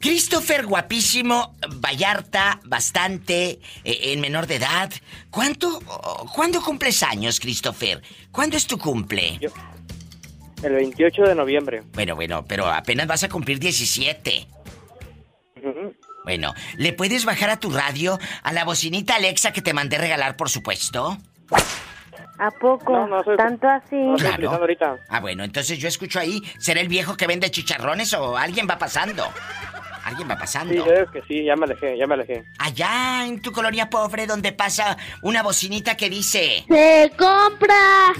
Christopher, guapísimo, Vallarta, bastante, eh, en menor de edad. ¿Cuánto, oh, ¿Cuándo cumples años, Christopher? ¿Cuándo es tu cumple? El 28 de noviembre. Bueno, bueno, pero apenas vas a cumplir 17. Bueno, ¿le puedes bajar a tu radio a la bocinita Alexa que te mandé regalar, por supuesto? ¿A poco? ¿Tanto así? Claro. Ah, bueno, entonces yo escucho ahí, ¿será el viejo que vende chicharrones o alguien va pasando? Alguien va pasando. Sí, es que sí, ya me alejé, ya me alejé. Allá en tu colonia pobre donde pasa una bocinita que dice... Se compra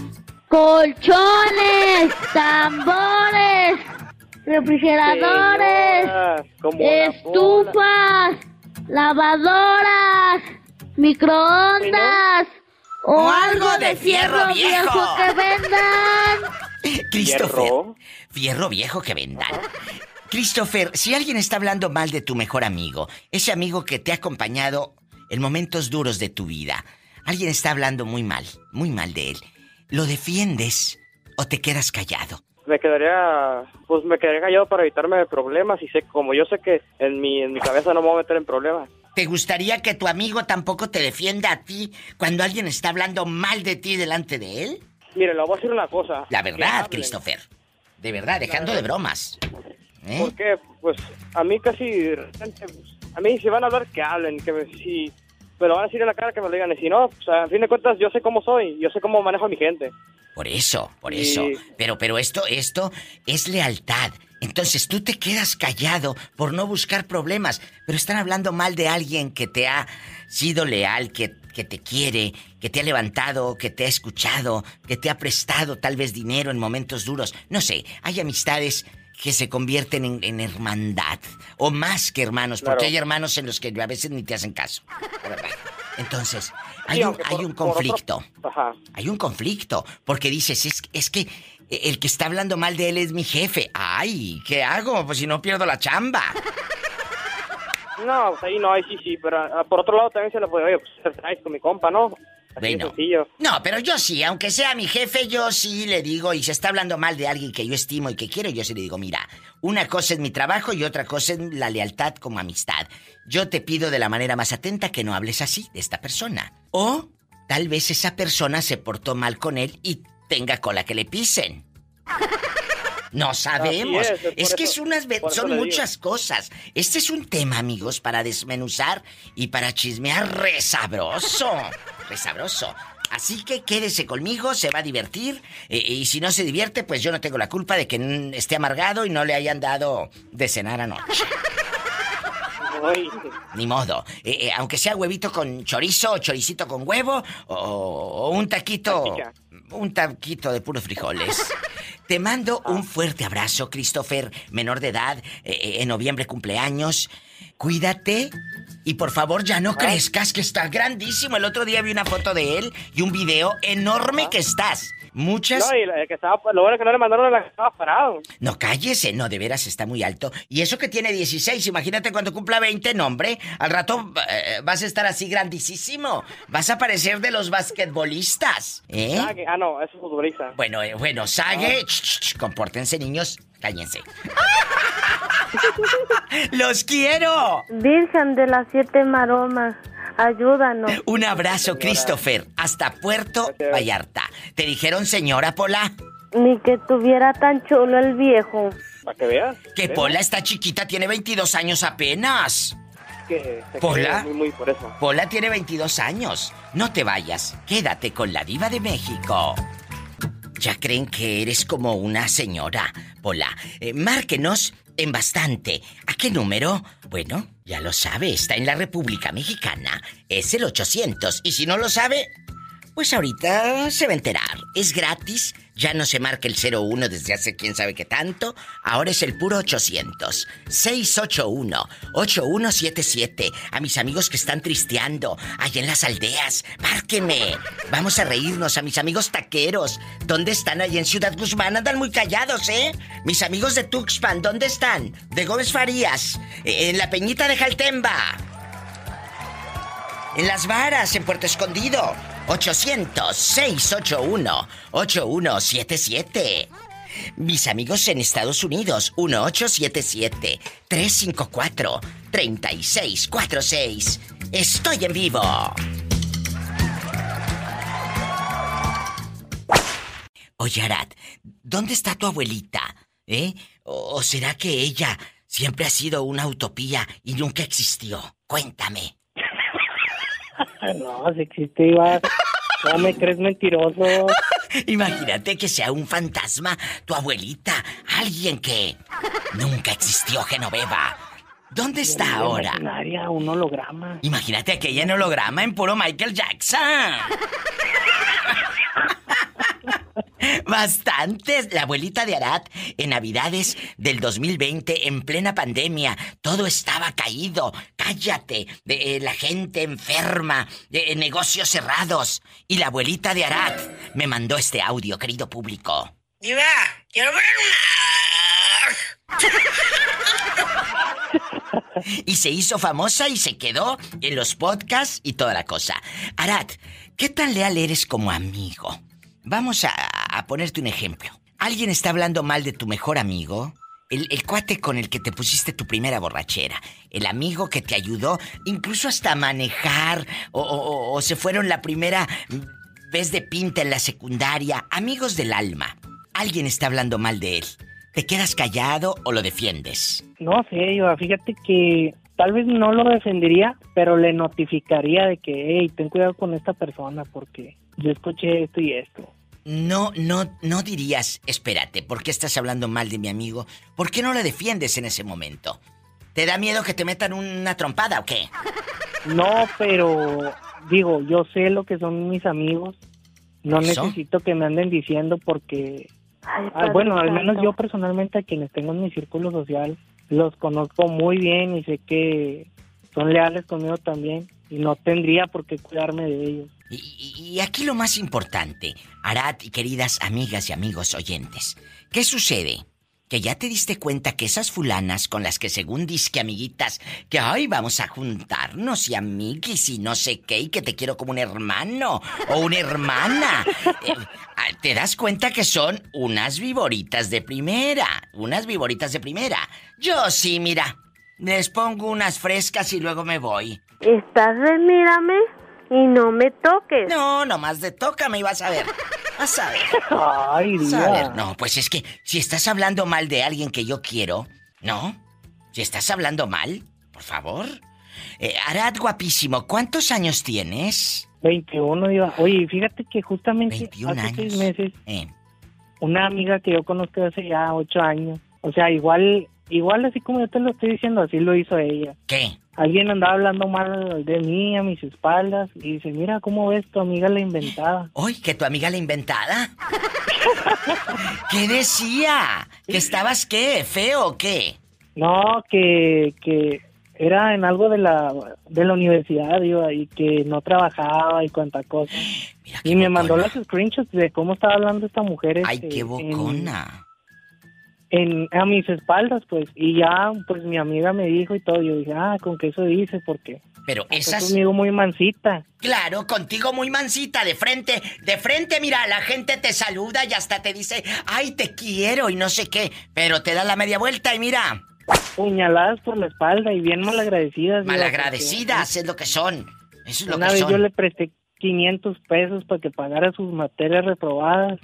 colchones, tambores, refrigeradores, Señora, estufas, lavadoras, microondas o algo de fierro viejo que vendan. Christopher. Fierro viejo que vendan. Christopher, si alguien está hablando mal de tu mejor amigo, ese amigo que te ha acompañado en momentos duros de tu vida, alguien está hablando muy mal, muy mal de él, ¿lo defiendes o te quedas callado? Me quedaría, pues me quedaría callado para evitarme problemas y sé, como yo sé que en mi, en mi cabeza no me voy a meter en problemas. ¿Te gustaría que tu amigo tampoco te defienda a ti cuando alguien está hablando mal de ti delante de él? Mire, le voy a decir una cosa. La verdad. Christopher. De verdad, dejando de bromas. ¿Eh? Porque, pues, a mí casi, a mí si van a hablar, que hablen, que me, si me lo van a decir en la cara, que me lo digan. Y si no, pues, a fin de cuentas, yo sé cómo soy, yo sé cómo manejo a mi gente. Por eso, por Y- eso. Pero, pero esto, esto es lealtad. Entonces tú te quedas callado por no buscar problemas. Pero están hablando mal de alguien que te ha sido leal, que, que te quiere, que te ha levantado, que te ha escuchado, que te ha prestado tal vez dinero en momentos duros. No sé, hay amistades que se convierten en, en hermandad. O más que hermanos, porque Claro. hay hermanos en los que a veces ni te hacen caso. Entonces, Sí, hay un, aunque por- hay un otro- conflicto. Ajá. Hay un conflicto. Porque dices, es, es que el que está hablando mal de él es mi jefe. Ay, ¿qué hago? Pues si no pierdo la chamba. No, pues ahí no, ahí sí, sí, pero ah, por otro lado también se le puede, oye, pues te traes con mi compa, ¿no? Bueno. No, pero yo sí, aunque sea mi jefe, yo sí le digo, y se está hablando mal de alguien que yo estimo y que quiero, yo sí le digo, mira, una cosa es mi trabajo y otra cosa es la lealtad como amistad. Yo te pido de la manera más atenta que no hables así de esta persona. O tal vez esa persona se portó mal con él y tenga cola que le pisen. No sabemos. Así es, que es unas son muchas cosas. Este es un tema, amigos, para desmenuzar y para chismear re sabroso. Re sabroso. Así que quédese conmigo, se va a divertir. eh, y si no se divierte, pues yo no tengo la culpa de que esté amargado y no le hayan dado de cenar anoche. Ay, Ni modo. Eh, eh, aunque sea huevito con chorizo o choricito con huevo o, o un taquito. Un taquito de puros frijoles. Te mando un fuerte abrazo, Christopher, menor de edad, eh, eh, en noviembre cumpleaños. Cuídate y por favor ya no crezcas, que está grandísimo. El otro día vi una foto de él y un video enorme que estás. Muchas... No, y la- el que estaba, lo bueno es que no le mandaron a la que estaba parado. No, cállese, no, de veras está muy alto. Y eso que tiene 16, imagínate cuando cumpla 20, no, hombre. Al rato eh, vas a estar así grandísimo. Vas a parecer de los basquetbolistas, ¿eh? Ah, que- ah, no, eso es futbolista. Bueno, eh, bueno, Sague, ch, ch, ch, compórtense, niños, cállense. ¡Los quiero! Virgen de las siete maromas, ayúdanos. Un abrazo, Christopher, hasta Puerto Vallarta. ¿Te dijeron señora Pola? Ni que tuviera tan chulo el viejo. Para que veas. Que Pola está chiquita, tiene 22 años apenas. Que se ¿Pola? muy por eso. Pola tiene 22 años. No te vayas, quédate con la diva de México. Ya creen que eres como una señora, Pola. Eh, márquenos en bastante. ¿A qué número? Bueno, ya lo sabe, está en la República Mexicana. Es el 800. Y si no lo sabe, pues ahorita se va a enterar. Es gratis. Ya no se marca el 01 desde hace quién sabe qué tanto. Ahora es el puro 800. 681-8177. A mis amigos que están tristeando allá en las aldeas. Márqueme. Vamos a reírnos. A mis amigos taqueros. ¿Dónde están allá en Ciudad Guzmán? Andan muy callados, ¿eh? Mis amigos de Tuxpan, ¿dónde están? De Gómez Farías. eh, En la Peñita de Jaltemba. En Las Varas, en Puerto Escondido. 800-681-8177. Mis amigos en Estados Unidos, 1877-354-3646. Estoy en vivo. Oye, ¿dónde está tu abuelita? ¿Eh? ¿O o será que ella siempre ha sido una utopía y nunca existió? Cuéntame. No, si existe, Iba. No me crees mentiroso. Imagínate que sea un fantasma, tu abuelita, alguien que nunca existió, Genoveva. ¿Dónde está ahora? Imaginaria, un holograma. Imagínate aquella en holograma en puro Michael Jackson. Bastantes. La abuelita de Arad en Navidades del 2020, en plena pandemia, todo estaba caído. Cállate. De, eh, la gente enferma, de, eh, negocios cerrados. Y la abuelita de Arad me mandó este audio, querido público. Diva, quiero ver Y se hizo famosa y se quedó en los podcasts y toda la cosa. Arad, ¿qué tan leal eres como amigo? Vamos a, a ponerte un ejemplo. Alguien está hablando mal de tu mejor amigo, el, cuate con el que te pusiste tu primera borrachera, el amigo que te ayudó incluso hasta manejar, o, o- se fueron la primera vez de pinta en la secundaria, amigos del alma. Alguien está hablando mal de él. ¿Te quedas callado o lo defiendes? No sé, Iba, fíjate que tal vez no lo defendería, pero le notificaría de que, hey, ten cuidado con esta persona porque yo escuché esto y esto. No, no, no dirías, espérate, ¿por qué estás hablando mal de mi amigo? ¿Por qué no le defiendes en ese momento? ¿Te da miedo que te metan una trompada o qué? No, pero digo, yo sé lo que son mis amigos. No ¿Eso? necesito que me anden diciendo porque, ah, bueno, al menos yo personalmente a quienes tengo en mi círculo social los conozco muy bien y sé que son leales conmigo también. y no tendría por qué cuidarme de ellos. Y, aquí lo más importante, Arad y queridas amigas y amigos oyentes, ¿qué sucede? que ya te diste cuenta que esas fulanas con las que según disque amiguitas, que ay, vamos a juntarnos y amiguis y no sé qué, y que te quiero como un hermano o una hermana, eh, ah, te das cuenta que son unas viboritas de primera, unas viboritas de primera. Yo sí, mira, les pongo unas frescas y luego me voy. Estás de mírame y no me toques. No, nomás de tócame y vas a ver. Vas a ver. Ay, a Dios. ver. No, pues es que si estás hablando mal de alguien que yo quiero, ¿no? Si estás hablando mal, por favor. Eh, Arad, guapísimo, ¿cuántos años tienes? 21, Diva. Oye, fíjate que justamente 21 hace seis años. meses, Eh. una amiga que yo conozco hace ya ocho años, o sea, igual, igual así como yo te lo estoy diciendo, así lo hizo ella. ¿Qué? Alguien andaba hablando mal de mí a mis espaldas y dice, mira, ¿cómo ves? Tu amiga la inventada. Hoy, que tu amiga la inventada. ¿Qué decía? ¿Que estabas qué? ¿Feo o qué? No, que, que era en algo de la, de la universidad, Diva, y que no trabajaba y cuánta cosa. Y me mandó las screenshots de cómo estaba hablando esta mujer. Ay, este, qué en- bocona. en, a mis espaldas, pues, y ya, pues, mi amiga me dijo y todo, yo dije, ah, con que eso dice, porque Pero es esas... conmigo muy mansita. Claro, contigo muy mansita, de frente, de frente, mira, la gente te saluda y hasta te dice, ay, te quiero y no sé qué, pero te da la media vuelta y mira, Puñaladas por la espalda y bien malagradecidas. Malagradecidas es lo que son. Eso es porque lo Una que vez son. yo le presté 500 pesos para que pagara sus materias reprobadas.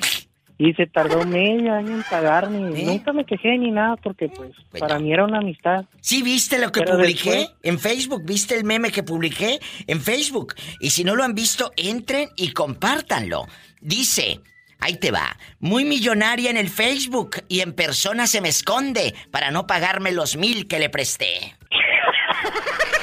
Y se tardó medio año en pagarme. ¿Eh? Nunca me quejé ni nada porque, pues, para mí era una amistad. ¿Sí viste lo que Pero publiqué después- en Facebook? ¿Viste el meme que publiqué en Facebook? Y si no lo han visto, entren y compártanlo. Dice, ahí te va, muy millonaria en el Facebook y en persona se me esconde para no pagarme los mil que le presté.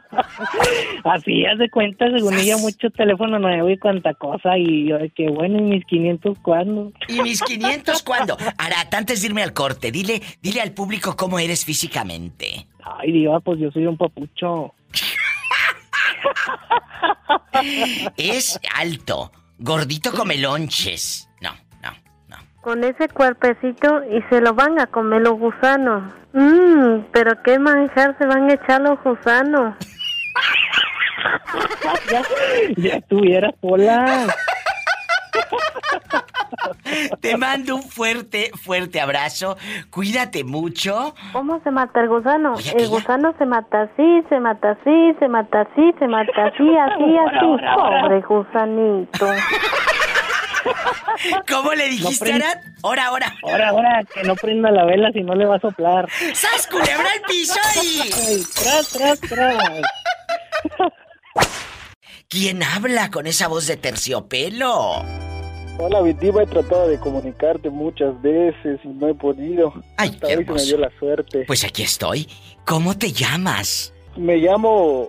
Así, haz de cuenta, según ella, mucho teléfono nuevo y cuánta cosa. Y yo, de que bueno, ¿y mis 500 cuándo? ¿Y mis 500 cuándo? Arat, antes de irme al corte, dile, dile al público cómo eres físicamente. Ay, Diva, pues yo soy un papucho. Es alto, gordito come lonches. No, Con ese cuerpecito y se lo van a comer los gusanos. Mmm, pero qué manjar se van a echar los gusanos. ya, ya estuviera sola. Te mando un fuerte, fuerte abrazo. Cuídate mucho. ¿Cómo se mata el gusano? El gusano se mata así, se mata así, se mata así, se mata así, así, así. Pobre gusanito. ¿Cómo le dijiste, prende- Arat? Ahora, ahora. Ahora, ahora, que no prenda la vela si no le va a soplar. ¡Sas, culebra al piso y... Tras, tras, tras. ¿Quién habla con esa voz de terciopelo? Hola, mi diva, he tratado de comunicarte muchas veces y no he podido. Ay, Hasta qué hoy se me dio la suerte. Pues aquí estoy. ¿Cómo te llamas? Me llamo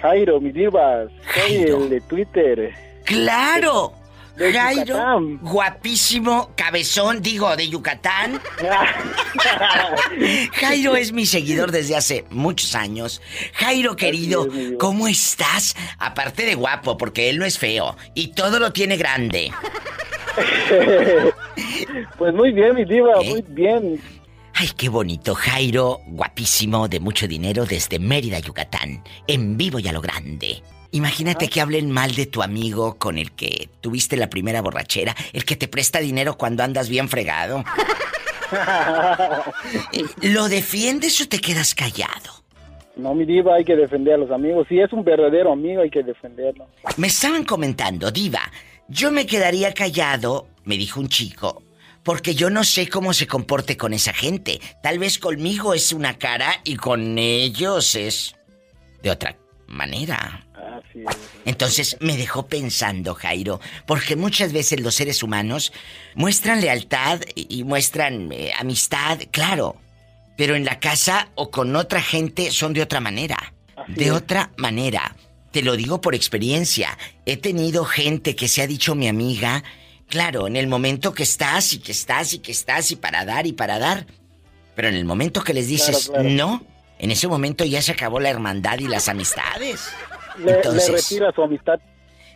Jairo, mi diva. Soy el de Twitter. ¡Claro! De Jairo, Yucatán. guapísimo, cabezón, digo, de Yucatán. Jairo es mi seguidor desde hace muchos años. Jairo, querido. ¿cómo estás? Aparte de guapo, porque él no es feo. Y todo lo tiene grande. Pues muy bien, mi diva, ¿Eh? muy bien. Ay, qué bonito. Jairo, guapísimo, de mucho dinero desde Mérida, Yucatán. En vivo y a lo grande. Imagínate que hablen mal de tu amigo con el que tuviste la primera borrachera, el que te presta dinero cuando andas bien fregado. ¿Lo defiendes o te quedas callado? No, mi diva, hay que defender a los amigos. Si es un verdadero amigo, hay que defenderlo. Me estaban comentando, Diva, yo me quedaría callado, me dijo un chico, porque yo no sé cómo se comporte con esa gente. Tal vez conmigo es una cara y con ellos es de otra manera. Así es. Entonces me dejó pensando, Jairo, porque muchas veces los seres humanos muestran lealtad y muestran eh, amistad, claro, pero en la casa o con otra gente son de otra manera. de otra manera. Te lo digo por experiencia. He tenido gente que se ha dicho mi amiga, claro, en el momento que estás y que estás y que estás y para dar y para dar. Pero en el momento que les dices Claro, claro. no, en ese momento ya se acabó la hermandad y las amistades. Le, Entonces- le retira su amistad.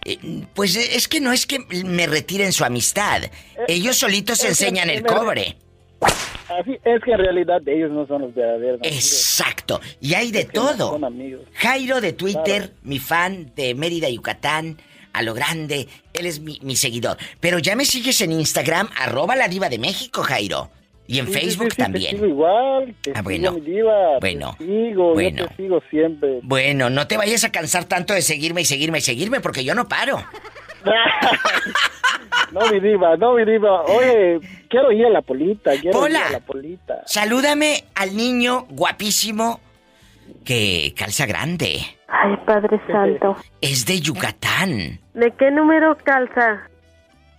Eh, Pues eh, es que no es que me retiren su amistad. Ellos solitos es enseñan el cobre. Así es que en realidad ellos no son los verdaderos. Exacto. Y hay de Es todo. son amigos. Jairo de Twitter, Claro. mi fan de Mérida, Yucatán, a lo grande. Él es mi, mi seguidor. Pero ya me sigues en Instagram, arroba la diva de México, Jairo. Y en Sí, Facebook sí, sí, Te también. sigo igual. Te Ah, sigo, bueno. mi diva, Bueno. Te sigo, Bueno. yo te sigo siempre. Bueno, no te vayas a cansar tanto de seguirme y seguirme y seguirme porque yo no paro. No, mi diva, no, mi diva. Oye, quiero ir a la polita, quiero Pola. ir a la polita. Salúdame al niño guapísimo que calza grande. Ay, Padre Santo. Es de Yucatán. ¿De qué número calza?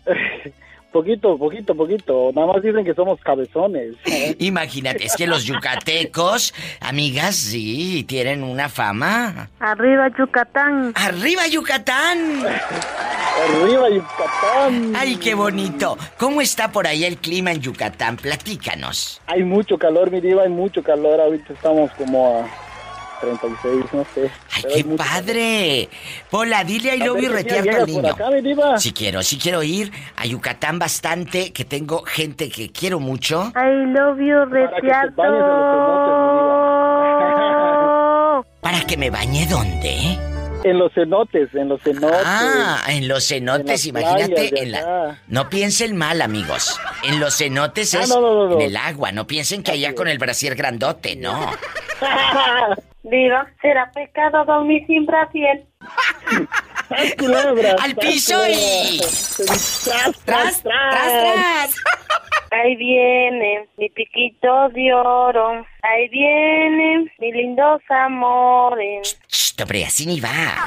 Poquito, poquito, poquito. Nada más dicen que somos cabezones. Imagínate, es que los yucatecos, amigas, sí, tienen una fama. Arriba Yucatán. ¡Arriba Yucatán! Arriba Yucatán. ¡Ay, qué bonito! ¿Cómo está por ahí el clima en Yucatán? Platícanos. Hay mucho calor, mi diva, hay mucho calor. Ahorita estamos como a 36, no sé. ¡Ay, qué mucho padre! Pola, dile ahí A lo ver y qué día retearte al niño. acá. Si quiero, si quiero ir a Yucatán bastante, que tengo gente que quiero mucho. I love you, Retiarto. ¿Para que me bañe dónde? En los cenotes, en los cenotes. Ah, en los cenotes, En imagínate, en la... No piensen mal, amigos. En los cenotes Ah, es no, no, no, no. en el agua. No piensen que allá con el brasier grandote, no. Diva, ¿será pecado dormir sin brasier? ¡Ay, culebra! ¡Al piso y... ¡Tras, ¡Tras, tras, tras! Ahí viene mi piquito de oro. Ahí viene mi lindos amores. Shh, hombre, así ni va.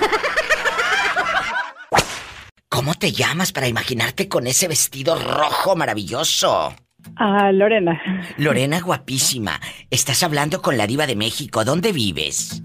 ¿Cómo te llamas para imaginarte con ese vestido rojo maravilloso? Ah, Lorena. Lorena guapísima, estás hablando con la diva de México. ¿Dónde vives?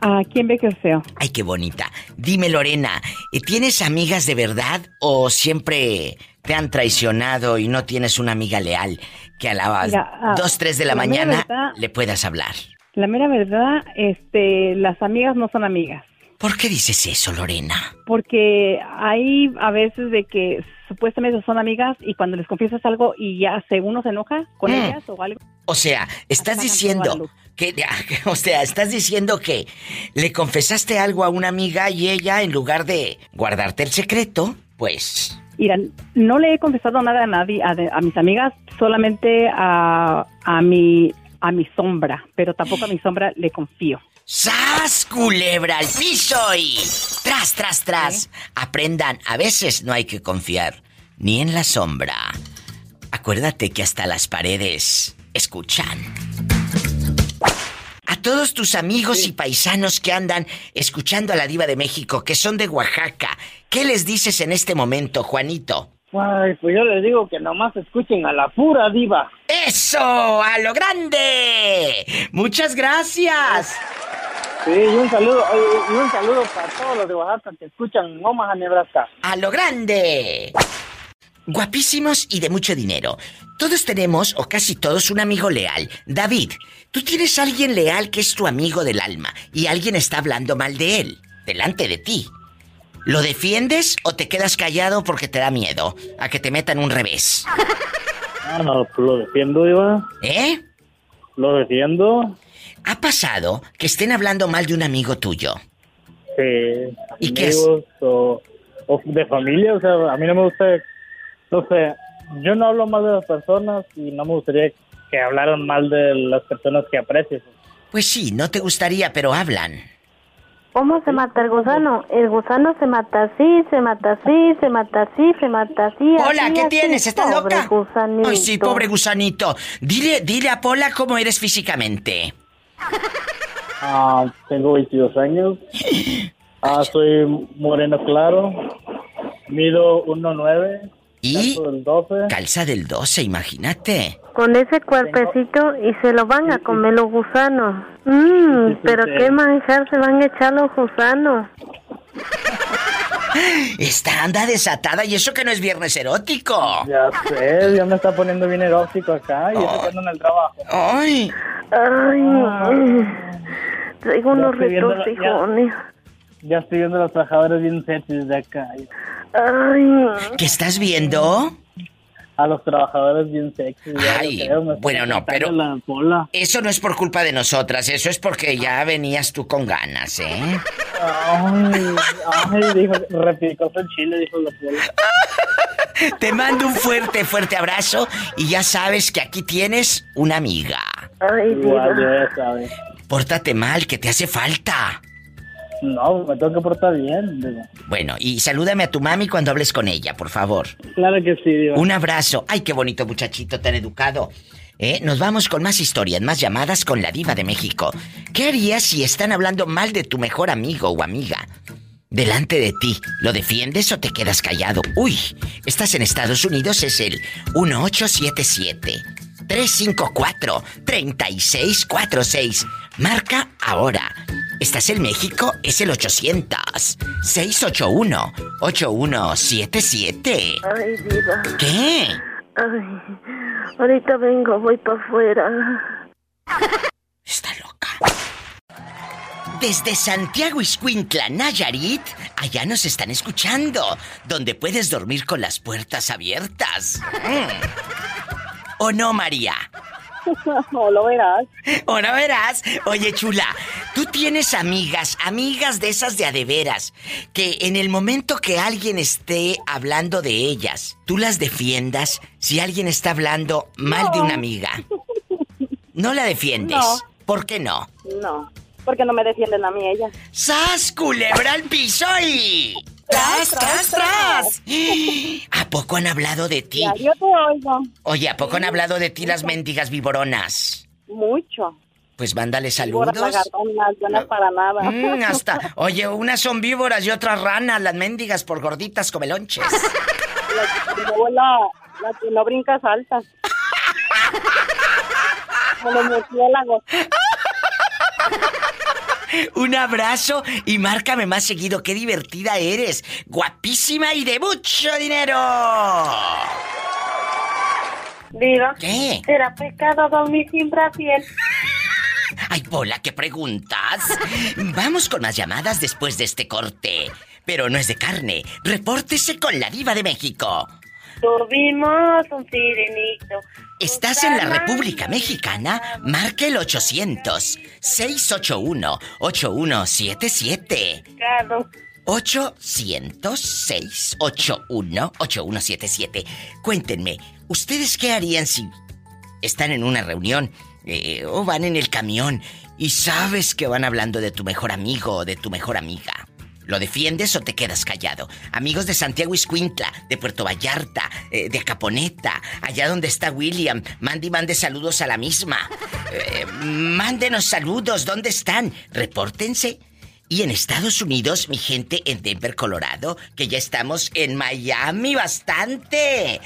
Aquí en Bakersfield. Ay, qué bonita. Dime, Lorena, ¿eh, ¿tienes amigas de verdad o siempre te han traicionado y no tienes una amiga leal que a las ah, 2, 3 de la, mañana verdad- le puedas hablar? La mera verdad, este, las amigas no son amigas. ¿Por qué dices eso, Lorena? Porque hay a veces de que supuestamente son amigas y cuando les confiesas algo y ya se uno se enoja con Mm. ellas o algo. O sea, estás diciendo que, o sea, estás diciendo que le confesaste algo a una amiga y ella, en lugar de guardarte el secreto, pues Mira, no le he confesado nada a nadie, a, de- a mis amigas, solamente a, a mi a mi sombra, pero tampoco a mi sombra le confío. ¡Sas, culebra al piso y tras, tras, tras! Aprendan, a veces no hay que confiar ni en la sombra. Acuérdate que hasta las paredes escuchan. A todos tus amigos y paisanos que andan escuchando a la diva de México, que son de Oaxaca, ¿qué les dices en este momento, Juanito? Ay, pues yo les digo que nomás escuchen a la pura diva. ¡Eso! ¡A lo grande! ¡Muchas gracias! Sí, y un saludo, y un saludo para todos los de Oaxaca que escuchan Omaha, Nebraska. ¡A lo grande! Guapísimos y de mucho dinero. Todos tenemos, o casi todos, un amigo leal. David, tú tienes a alguien leal que es tu amigo del alma y alguien está hablando mal de él, delante de ti. ¿Lo defiendes o te quedas callado porque te da miedo a que te metan un revés? Ah, no, pues lo defiendo, Iba. ¿Eh? Lo defiendo. ¿Ha pasado que estén hablando mal de un amigo tuyo? Sí. ¿Y qué es? amigos O, o de familia, o sea, a mí no me gusta, no sé, yo no hablo mal de las personas y no me gustaría que hablaran mal de las personas que aprecio. Pues sí, no te gustaría, pero hablan. ¿Cómo se mata el gusano? El gusano se mata así, se mata así, se mata así, se mata así. Hola, así, ¿qué así. tienes? ¿Estás Pobre loca? gusanito. Ay, sí, pobre gusanito. Dile, dile a Pola cómo eres físicamente. Ah, tengo 22 años. Ah, soy moreno claro. Mido 1.9. Y calzo del 12. calza del 12, imagínate. Con ese cuerpecito y se lo van a comer los gusanos. Mmm, pero qué manjar se van a echar los gusanos. Está anda desatada y eso que no es viernes erótico. Ya sé, ya me está poniendo bien erótico acá y eso que ando en el trabajo. Ay. Ay, traigo unos estoy viendo ricos la- ya. estoy viendo a los trabajadores bien sexy desde acá. ¿Qué estás viendo? A los trabajadores bien sexy. Ay, creo, bueno, no, pero eso no es por culpa de nosotras, eso es porque ya venías tú con ganas, ¿eh? Ay, ay, dijo, repicó en Chile, dijo la bola. Te mando un fuerte, fuerte abrazo y ya sabes que aquí tienes una amiga. Ay, Igual, ya sabes. Pórtate mal, que te hace falta. No, me tengo que portar bien. digo. Bueno, y salúdame a tu mami cuando hables con ella, por favor. Claro que sí, Diva. Un abrazo. Ay, qué bonito muchachito tan educado. ¿Eh? Nos vamos con más historias, más llamadas con la diva de México. ¿Qué harías si están hablando mal de tu mejor amigo o amiga? Delante de ti, ¿lo defiendes o te quedas callado? Uy, estás en Estados Unidos, es el 1877 354 3646. Marca ahora. ¿Estás en México? Es el 800 681 8177. Ay, diva. ¿Qué? Ay, ahorita vengo, voy para afuera. Desde Santiago Iscuintla, Nayarit, allá nos están escuchando, donde puedes dormir con las puertas abiertas. Mm. ¿O no, María? No lo verás. ¿O no verás? Oye, chula, tú tienes amigas, amigas de esas de adeveras, que en el momento que alguien esté hablando de ellas, tú las defiendas si alguien está hablando mal de una amiga. No la defiendes. No. ¿Por qué no? No, porque no me defienden a mí ella. ¡Sas, culebra al piso y... ¡Tras, tras, tras! ¿A poco han hablado de ti? Ya, yo te oigo. Oye, ¿a poco han hablado de ti las mendigas viboronas? Mucho. Pues mándale saludos. lagartonas, buenas para nada. Mm, hasta. Oye, unas son víboras y otras ranas, las mendigas por gorditas comelonches. La, la, la que no brinca salta. Como los murciélagos. Un abrazo y márcame más seguido. ¡Qué divertida eres! ¡Guapísima y de mucho dinero! Diva. ¿Qué? ¿Será pecado dormir sin? Ay, Pola, ¿qué preguntas? Vamos con más llamadas después de este corte. Pero no es de carne. Repórtese con la diva de México. Tuvimos un sirenito. ¿Estás en la República Mexicana? Marque el 800-681-8177. Carlos. 800-681-8177. Cuéntenme, ¿ustedes qué harían si están en una reunión eh, o van en el camión y sabes que van hablando de tu mejor amigo o de tu mejor amiga? ¿Lo defiendes o te quedas callado? Amigos de Santiago Iscuintla, de Puerto Vallarta, eh, de Caponeta, allá donde está William, mande y mande saludos a la misma. Eh, mándenos saludos, ¿dónde están? Repórtense. Y en Estados Unidos, mi gente en Denver, Colorado, que ya estamos en Miami bastante.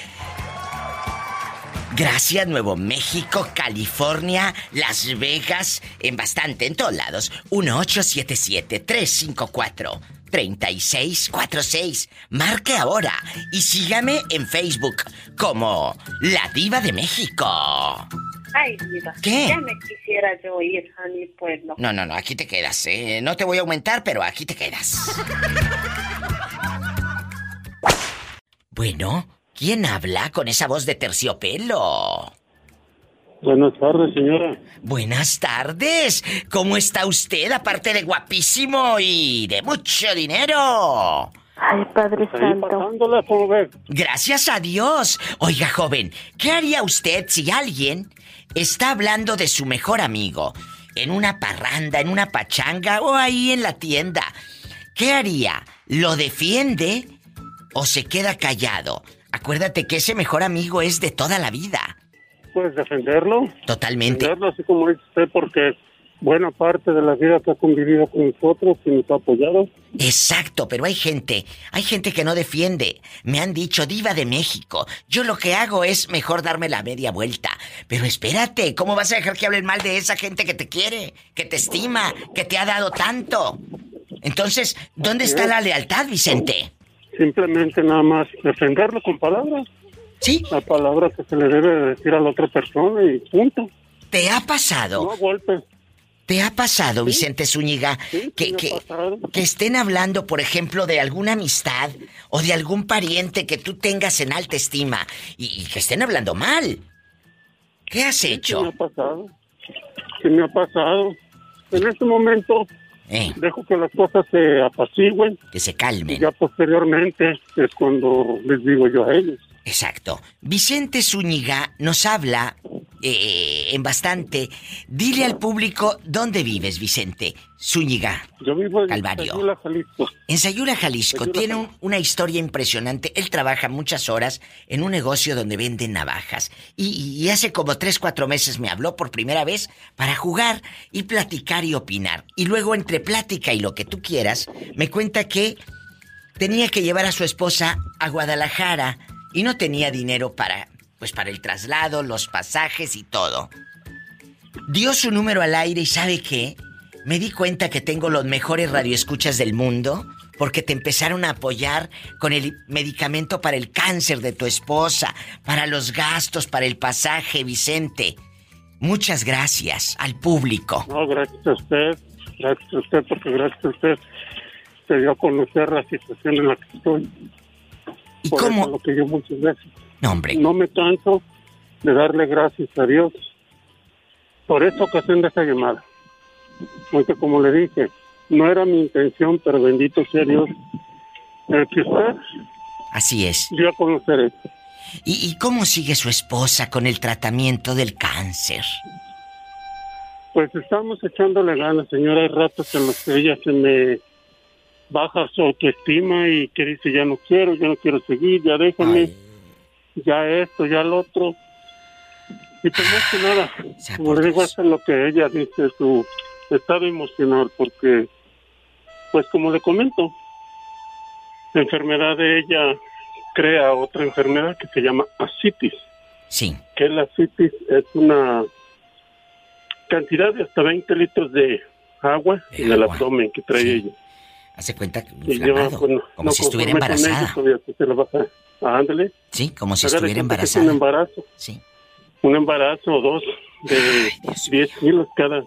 Gracias, Nuevo México, California, Las Vegas, en bastante, en todos lados. 1877-354-3646. Marque ahora y sígame en Facebook como La Diva de México. Ay, Diva. ¿Qué? Ya me quisiera yo ir a mi pueblo. No, no, no, aquí te quedas. ¿eh? No te voy a aumentar, pero aquí te quedas. Bueno, ¿quién habla con esa voz de terciopelo? Buenas tardes, señora. Buenas tardes. ¿Cómo está usted, aparte de guapísimo y de mucho dinero? Ay, Padre Santo. Gracias a Dios. Oiga, joven, ¿qué haría usted si alguien está hablando de su mejor amigo en una parranda, en una pachanga o ahí en la tienda? ¿Qué haría? ¿Lo defiende o se queda callado? Acuérdate que ese mejor amigo es de toda la vida. Puedes defenderlo. Totalmente. Defenderlo así como dice usted, porque buena parte de la vida que ha convivido con nosotros y nos ha apoyado. Exacto, pero hay gente, hay gente que no defiende. Me han dicho diva de México. Yo lo que hago es mejor darme la media vuelta. Pero espérate, ¿cómo vas a dejar que hablen mal de esa gente que te quiere, que te estima, que te ha dado tanto? Entonces, ¿dónde está la lealtad, Vicente? Simplemente nada más defenderlo con palabras. Sí. La palabra que se le debe decir a la otra persona y punto. ¿Te ha pasado? No golpes. ¿Te ha pasado, Vicente Zúñiga, que, que, que estén hablando, por ejemplo, de alguna amistad o de algún pariente que tú tengas en alta estima y, y que estén hablando mal? ¿Qué has hecho? me ha pasado. Sí me ha pasado. En este momento Eh. dejo que las cosas se apacigüen. Que se calmen. Y ya posteriormente es cuando les digo yo a ellos. Exacto. Vicente Zúñiga nos habla eh, en bastante. Dile al público dónde vives, Vicente Zúñiga. Yo vivo en Calvario. Sayula, Jalisco. En Sayula, Jalisco, Sayula, tiene un- una historia impresionante. Él trabaja muchas horas en un negocio donde venden navajas. Y, y hace como tres, cuatro meses me habló por primera vez para jugar y platicar y opinar. Y luego, entre plática y lo que tú quieras, me cuenta que tenía que llevar a su esposa a Guadalajara y no tenía dinero para, pues, para el traslado, los pasajes y todo. Dio su número al aire y ¿sabe qué? Me di cuenta que tengo los mejores radioescuchas del mundo porque te empezaron a apoyar con el medicamento para el cáncer de tu esposa, para los gastos, para el pasaje, Vicente. Muchas gracias al público. No, gracias a usted. Gracias a usted, porque gracias a usted se dio a conocer la situación en la que estoy. ¿Y Por cómo? eso lo que yo muchas veces. No, hombre. No me canso de darle gracias a Dios por esta ocasión de esta llamada. Porque como le dije, no era mi intención, pero bendito sea Dios, el que usted Así es. dio a conocer esto. ¿Y, y cómo sigue su esposa con el tratamiento del cáncer? Pues estamos echándole ganas, señora. Hay ratos en los que ella se me baja su autoestima y que dice, ya no quiero, ya no quiero seguir, ya déjame, ya esto, ya lo otro. Y pues más que nada, le digo, eso es lo que ella dice, su estado emocional, porque, pues como le comento, la enfermedad de ella crea otra enfermedad que se llama asitis. Sí. Que la asitis es una cantidad de hasta 20 litros de agua en el abdomen que trae ella. Hace cuenta que inflamado, pues, como no si estuviera embarazada. Ah, ándale. Sí, como si estuviera embarazada. un embarazo. Sí. Un embarazo o dos de 10 kilos cada.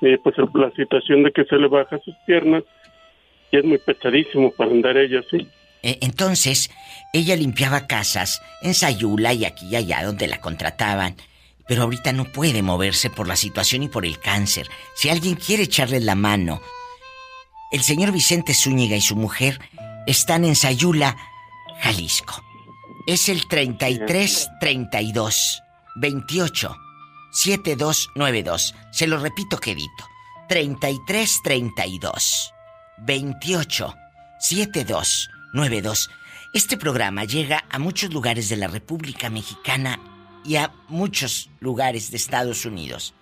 Eh, pues la situación de que se le baja sus piernas y es muy pesadísimo para andar ella así. Eh, entonces, ella limpiaba casas en Sayula y aquí y allá donde la contrataban. Pero ahorita no puede moverse por la situación y por el cáncer. Si alguien quiere echarle la mano, el señor Vicente Zúñiga y su mujer están en Sayula, Jalisco. Es el 33 32 28 7292. Se lo repito quedito. 33 32 28 7292. Este programa llega a muchos lugares de la República Mexicana y a muchos lugares de Estados Unidos.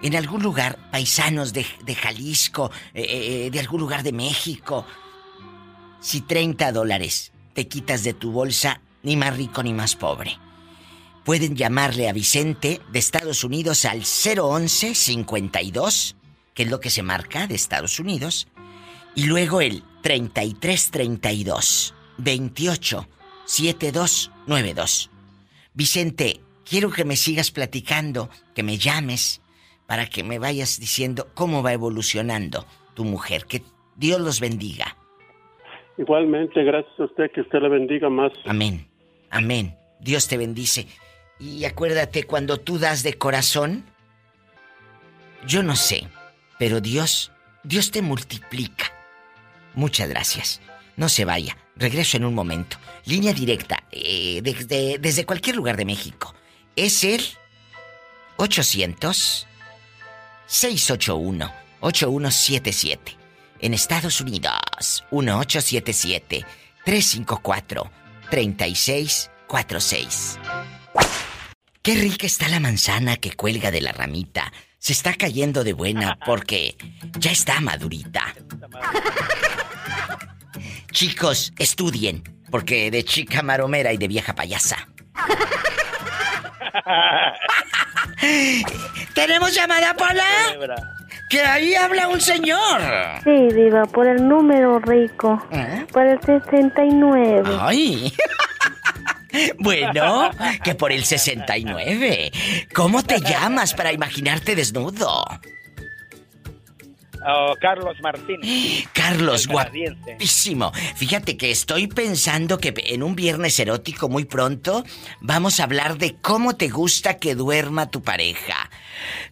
En algún lugar, paisanos de, de Jalisco, eh, eh, de algún lugar de México. Si 30 dólares te quitas de tu bolsa, ni más rico ni más pobre. Pueden llamarle a Vicente de Estados Unidos al 011 52, que es lo que se marca de Estados Unidos, y luego el 3332 28 7292. Vicente, quiero que me sigas platicando, que me llames para que me vayas diciendo cómo va evolucionando tu mujer. Que Dios los bendiga. Igualmente, gracias a usted, que usted le bendiga más. Amén. Amén. Dios te bendice. Y acuérdate, cuando tú das de corazón, yo no sé, pero Dios, Dios te multiplica. Muchas gracias. No se vaya. Regreso en un momento. Línea directa, eh, desde, desde cualquier lugar de México. Es el 800-681-8177. En Estados Unidos, 1877-354-3646. Qué rica está la manzana que cuelga de la ramita. Se está cayendo de buena porque ya está madurita. Chicos, estudien, porque de chica maromera y de vieja payasa. ¿Tenemos llamada, Pola? Que ahí habla un señor. Sí, Diva, por el número rico. Por el 69. Ay. Bueno, que por el 69. ¿Cómo te llamas para imaginarte desnudo? Oh, Carlos Martínez. Carlos, guapísimo. Fíjate que estoy pensando que en un viernes erótico muy pronto vamos a hablar de cómo te gusta que duerma tu pareja.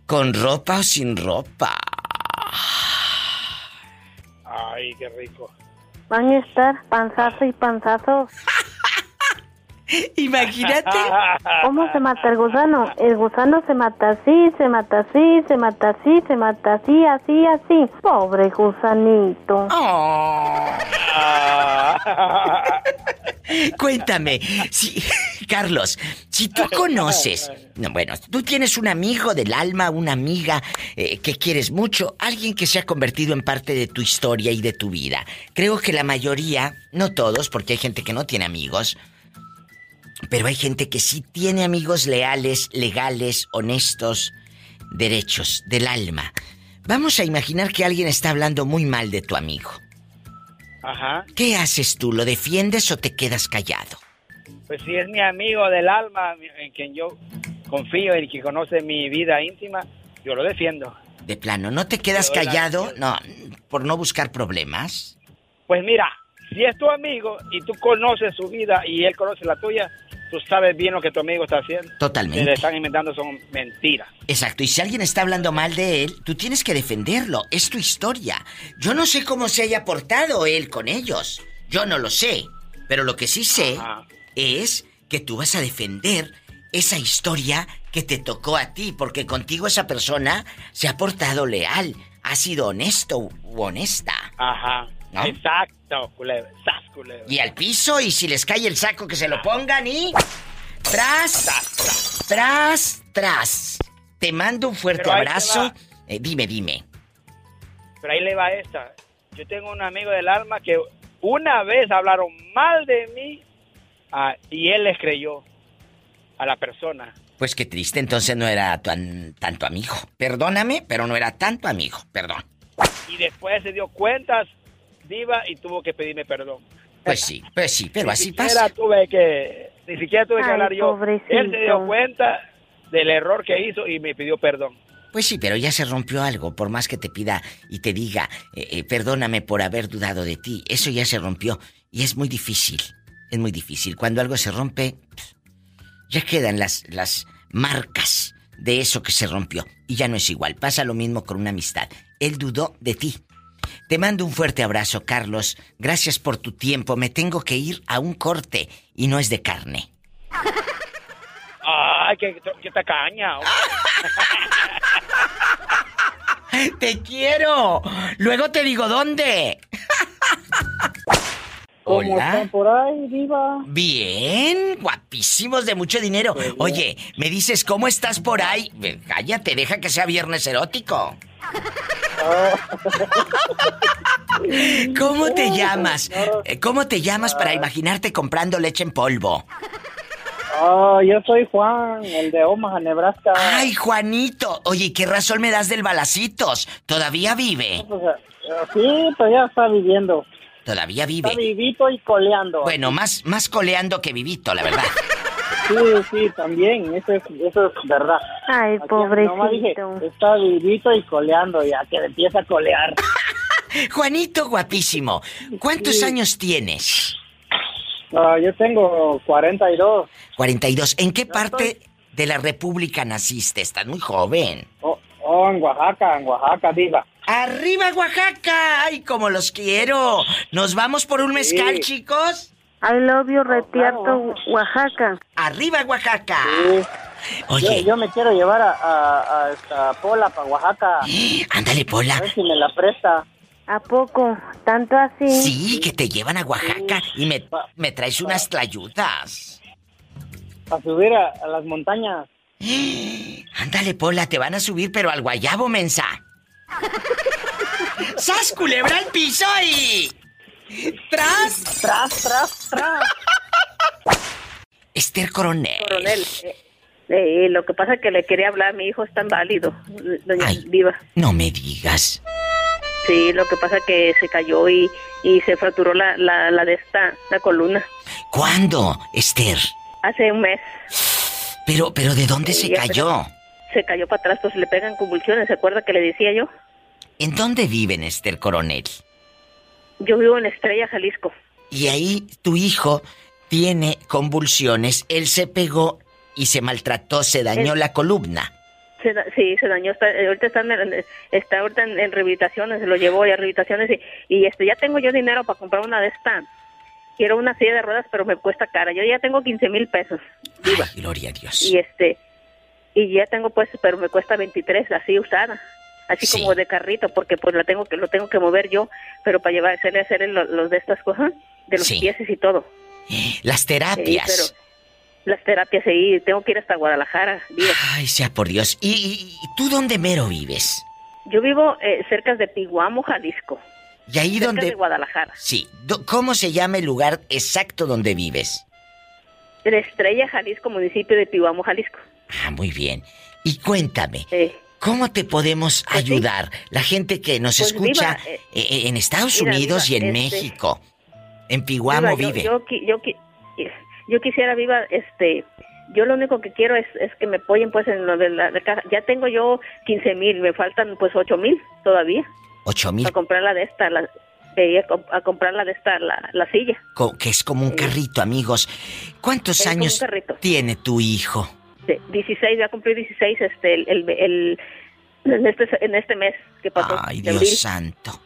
¿Con ropa o sin ropa? Ay, qué rico. Van a estar panzazo y panzazo. Imagínate. ¿Cómo se mata el gusano? El gusano se mata así, se mata así, se mata así, se mata así, así, así. Pobre gusanito. Cuéntame, si, Carlos, si tú conoces, no, bueno, tú tienes un amigo del alma, una amiga eh, que quieres mucho, alguien que se ha convertido en parte de tu historia y de tu vida. Creo que la mayoría, no todos, porque hay gente que no tiene amigos, pero hay gente que sí tiene amigos leales, legales, honestos, derechos, del alma. Vamos a imaginar que alguien está hablando muy mal de tu amigo. Ajá. ¿Qué haces tú? ¿Lo defiendes o te quedas callado? Pues si es mi amigo del alma, en quien yo confío y que conoce mi vida íntima, yo lo defiendo. De plano, ¿no te quedas callado? No, por no buscar problemas. Pues mira, si es tu amigo y tú conoces su vida y él conoce la tuya, tú sabes bien lo que tu amigo está haciendo. Totalmente. Que le están inventando son mentiras. Exacto, y si alguien está hablando mal de él, tú tienes que defenderlo, es tu historia. Yo no sé cómo se haya portado él con ellos, yo no lo sé, pero lo que sí sé es que tú vas a defender esa historia que te tocó a ti, porque contigo esa persona se ha portado leal, ha sido honesto u honesta. Ajá. ¿No? Exacto, culebra. Sas, culebra. Y al piso, y si les cae el saco, que se lo pongan y... Tras, tras, tras. Te mando un fuerte abrazo. Eh, dime, dime. Pero ahí le va esta. Yo tengo un amigo del alma que una vez hablaron mal de mí ah, y él les creyó a la persona. Pues qué triste, entonces no era tan, tanto amigo. Perdóname, pero no era tanto amigo, perdón. Y después se dio cuentas, diva, y tuvo que pedirme perdón. Pues sí, pues sí, pero Ni así pasa. tuve que, ni siquiera tuve que Ay, hablar yo. pobrecito. Él se dio cuenta del error que hizo y me pidió perdón. Pues sí, pero ya se rompió algo, por más que te pida y te diga, eh, eh, perdóname por haber dudado de ti, eso ya se rompió y es muy difícil, es muy difícil. Cuando algo se rompe, ya quedan las, las marcas de eso que se rompió y ya no es igual. Pasa lo mismo con una amistad. Él dudó de ti. Te mando un fuerte abrazo, Carlos. Gracias por tu tiempo. Me tengo que ir a un corte y no es de carne. Ay, qué, qué tacaña. ¡Te quiero! Luego te digo dónde. ¿Cómo Hola. están por ahí, diva? Bien, guapísimos de mucho dinero. Oye, me dices, ¿cómo estás por ahí? Cállate, deja que sea viernes erótico. ¿Cómo te llamas? Eh, ¿Cómo te llamas para imaginarte comprando leche en polvo? Oh, yo soy Juan, el de Omaha, Nebraska. Ay, Juanito. Oye, ¿y ¿qué razón me das del balacitos? ¿Todavía vive? Pues, eh, sí, ya está viviendo. Todavía Está vive. vivito y coleando. Bueno, más, más coleando que vivito, la verdad. Sí, sí, también, eso es, eso es verdad. Ay, Aquí nomás dije, pobrecito. está vivito y coleando, ya que empieza a colear. Juanito, guapísimo. ¿Cuántos Sí. años tienes? Ah, yo tengo 42. 42. ¿En qué parte de la República naciste? Estás muy joven. Oh, oh, en Oaxaca, en Oaxaca, diva. ¡Arriba, Oaxaca! ¡Ay, cómo los quiero! ¿Nos vamos por un mezcal, Sí. chicos? I love you, Retierto, Oaxaca. ¡Arriba, Oaxaca! Oye. Yo, yo me quiero llevar a, a, a esta Pola para Oaxaca. Ándale, Pola. A ver si me la presta. ¿A poco? ¿Tanto así? Sí, que te llevan a Oaxaca y me, me traes unas tlayudas. Para subir a, a las montañas. Ándale, Pola, te van a subir, pero al guayabo, mensa. ¡Sas, culebra al piso y... ¡Tras! ¡Tras, tras, tras! Esther Coronel. Coronel, eh, eh, lo que pasa es que le quería hablar, mi hijo está inválido, doña Viva. No me digas. Sí, lo que pasa es que se cayó y, y se fracturó la, la, la de esta, la columna, ¿Cuándo, Esther? hace un mes. Pero, pero ¿de dónde se Sí, cayó? Se cayó para atrás, pues le pegan convulsiones, ¿se acuerda que le decía yo? ¿En dónde viven, Esther Coronel? Yo vivo en Estrella, Jalisco. Y ahí tu hijo tiene convulsiones, él se pegó y se maltrató, se dañó la columna. Se da- sí, se dañó. Está, eh, ahorita está, en, está ahorita en, en rehabilitaciones, se lo llevó a rehabilitaciones y, y este, ya tengo yo dinero para comprar una de estas. Quiero una silla de ruedas, pero me cuesta cara. Yo ya tengo 15 mil pesos. Viva. Gloria a Dios. Y este, y ya tengo pues, pero me cuesta 23 así usada. Así como de carrito, porque pues la tengo que, lo tengo que mover yo, pero para llevar, hacerle, lo- los de estas cosas, de los Sí. pies y todo. Las Sí, terapias. pero las terapias sí, tengo que ir hasta Guadalajara. Ay, sea por Dios. ¿Y, y- y tú dónde mero vives? Yo vivo eh, cerca de Piguamo, Jalisco. Y ahí cerca donde... de Guadalajara. Sí. ¿Cómo se llama el lugar exacto donde vives? En Estrella, Jalisco, municipio de Piguamo, Jalisco. Ah, muy bien. Y cuéntame, Sí. ¿Cómo te podemos ayudar? La gente que nos Pues, escucha Viva, eh, eh, eh, en Estados mira, Unidos Viva, y en este- México. En Piguamo yo- vive. Yo, yo, qui- yo quisiera, Viva, este... Yo lo único que quiero es, es que me apoyen pues en lo de la, de caja. Ya tengo yo 15 mil, me faltan pues 8 mil todavía. Ocho mil, A comprar la de esta, la, eh, a, a comprar la de esta, la, la silla. co- que es como un carrito, amigos. ¿Cuántos Es años tiene tu hijo? De 16, voy a cumplir 16 este, el, el, el- en, este, en este mes que pasó. Ay, Dios abril. santo.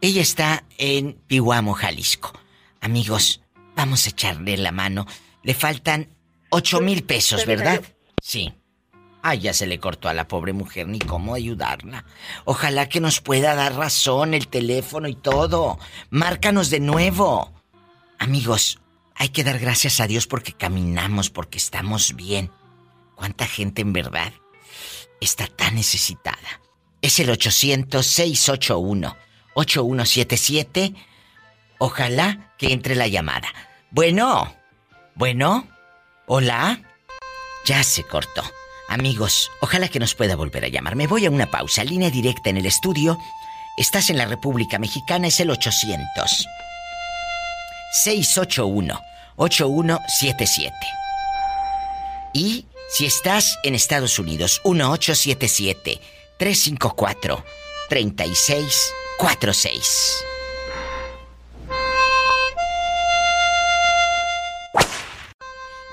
Ella está en Pihuamo, Jalisco. Amigos, vamos a echarle la mano. Le faltan ocho mil pesos, ¿verdad? Sí. Ay, ya se le cortó a la pobre mujer ni cómo ayudarla. Ojalá que nos pueda dar razón el teléfono y todo. Márcanos de nuevo. Amigos, hay que dar gracias a Dios porque caminamos, porque estamos bien. ¿Cuánta gente en verdad está tan necesitada? Es el 800-681-8177. Ojalá que entre la llamada. Bueno, bueno, hola. Ya se cortó. Amigos, ojalá que nos pueda volver a llamar. Me voy a una pausa. Línea directa en el estudio. Estás en la República Mexicana, es el 800. 681-8177. Y si estás en Estados Unidos, 1877-354-3646.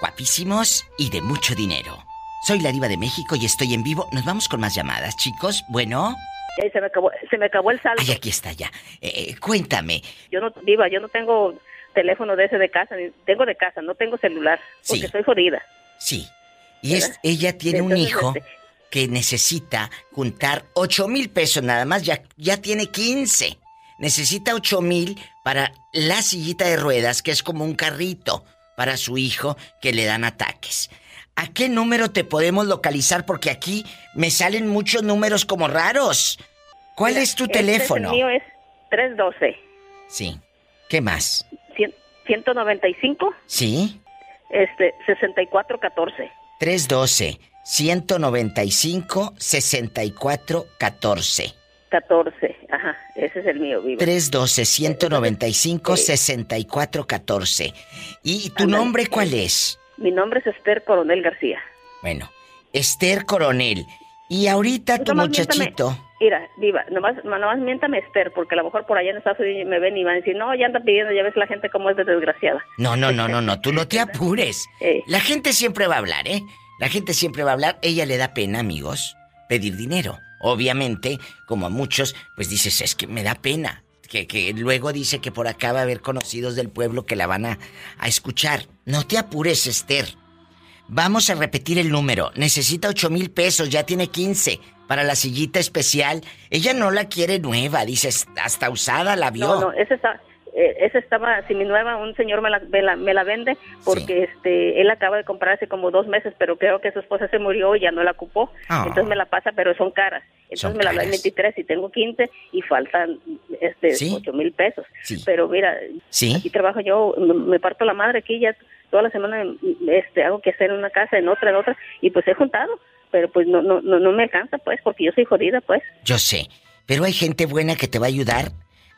Guapísimos y de mucho dinero. Soy la diva de México y estoy en vivo. Nos vamos con más llamadas, chicos. Bueno. Eh, se, me acabó, se me acabó el saldo. Ay, aquí está ya. Eh, cuéntame. Yo no, Viva, yo no tengo teléfono de ese de casa, tengo de casa, no tengo celular, porque Sí. soy jodida. Sí. Y es, ella tiene un hijo este- que necesita juntar 8 mil pesos nada más, ya, ya tiene 15. Necesita 8 mil para la sillita de ruedas, que es como un carrito para su hijo que le dan ataques. ¿A qué número te podemos localizar? Porque aquí me salen muchos números como raros. ¿Cuál Mira, es tu este teléfono? el mío es 312 Sí. ¿Qué más? 100 195 ¿Sí? este 6414. 312 195 6414. 14, ajá, ese es el mío, Viva. 312-195-6414. ¿Y tu Ándale. nombre cuál es? Mi nombre es Esther Coronel García. Bueno, Esther Coronel. Y ahorita tu Nomás muchachito. miéntame- Mira, Viva, nomás, nomás miéntame Esther, porque a lo mejor por allá en Estados Unidos me ven y van a decir, no, ya anda pidiendo, ya ves la gente cómo es de desgraciada. No, no, no, no, no, tú no te apures. Eh. La gente siempre va a hablar, ¿eh? La gente siempre va a hablar. Ella le da pena, amigos, pedir dinero. Obviamente, como a muchos, pues dices, es que me da pena. Que, que luego dice que por acá va a haber conocidos del pueblo que la van a, a escuchar. No te apures, Esther. Vamos a repetir el número. Necesita 8 mil pesos, ya tiene 15 para la sillita especial. Ella no la quiere nueva, dice, hasta usada la vio. No, no, ese está, eh, ese estaba, si mi nueva, un señor me la, me la, me la vende porque este, él acaba de comprar hace como dos meses, pero creo que su esposa se murió y ya no la ocupó. Ah. Entonces me la pasa, pero son caras. Entonces Son me la da en caras. 23 y tengo 15 y faltan este Sí. 8 mil pesos. Sí. Pero mira, Sí. aquí trabajo yo, me parto la madre aquí ya toda la semana este hago que hacer en una casa, en otra, en otra y pues he juntado, pero pues no no no, no me alcanza pues porque yo soy jodida pues. Yo sé, pero hay gente buena que te va a ayudar.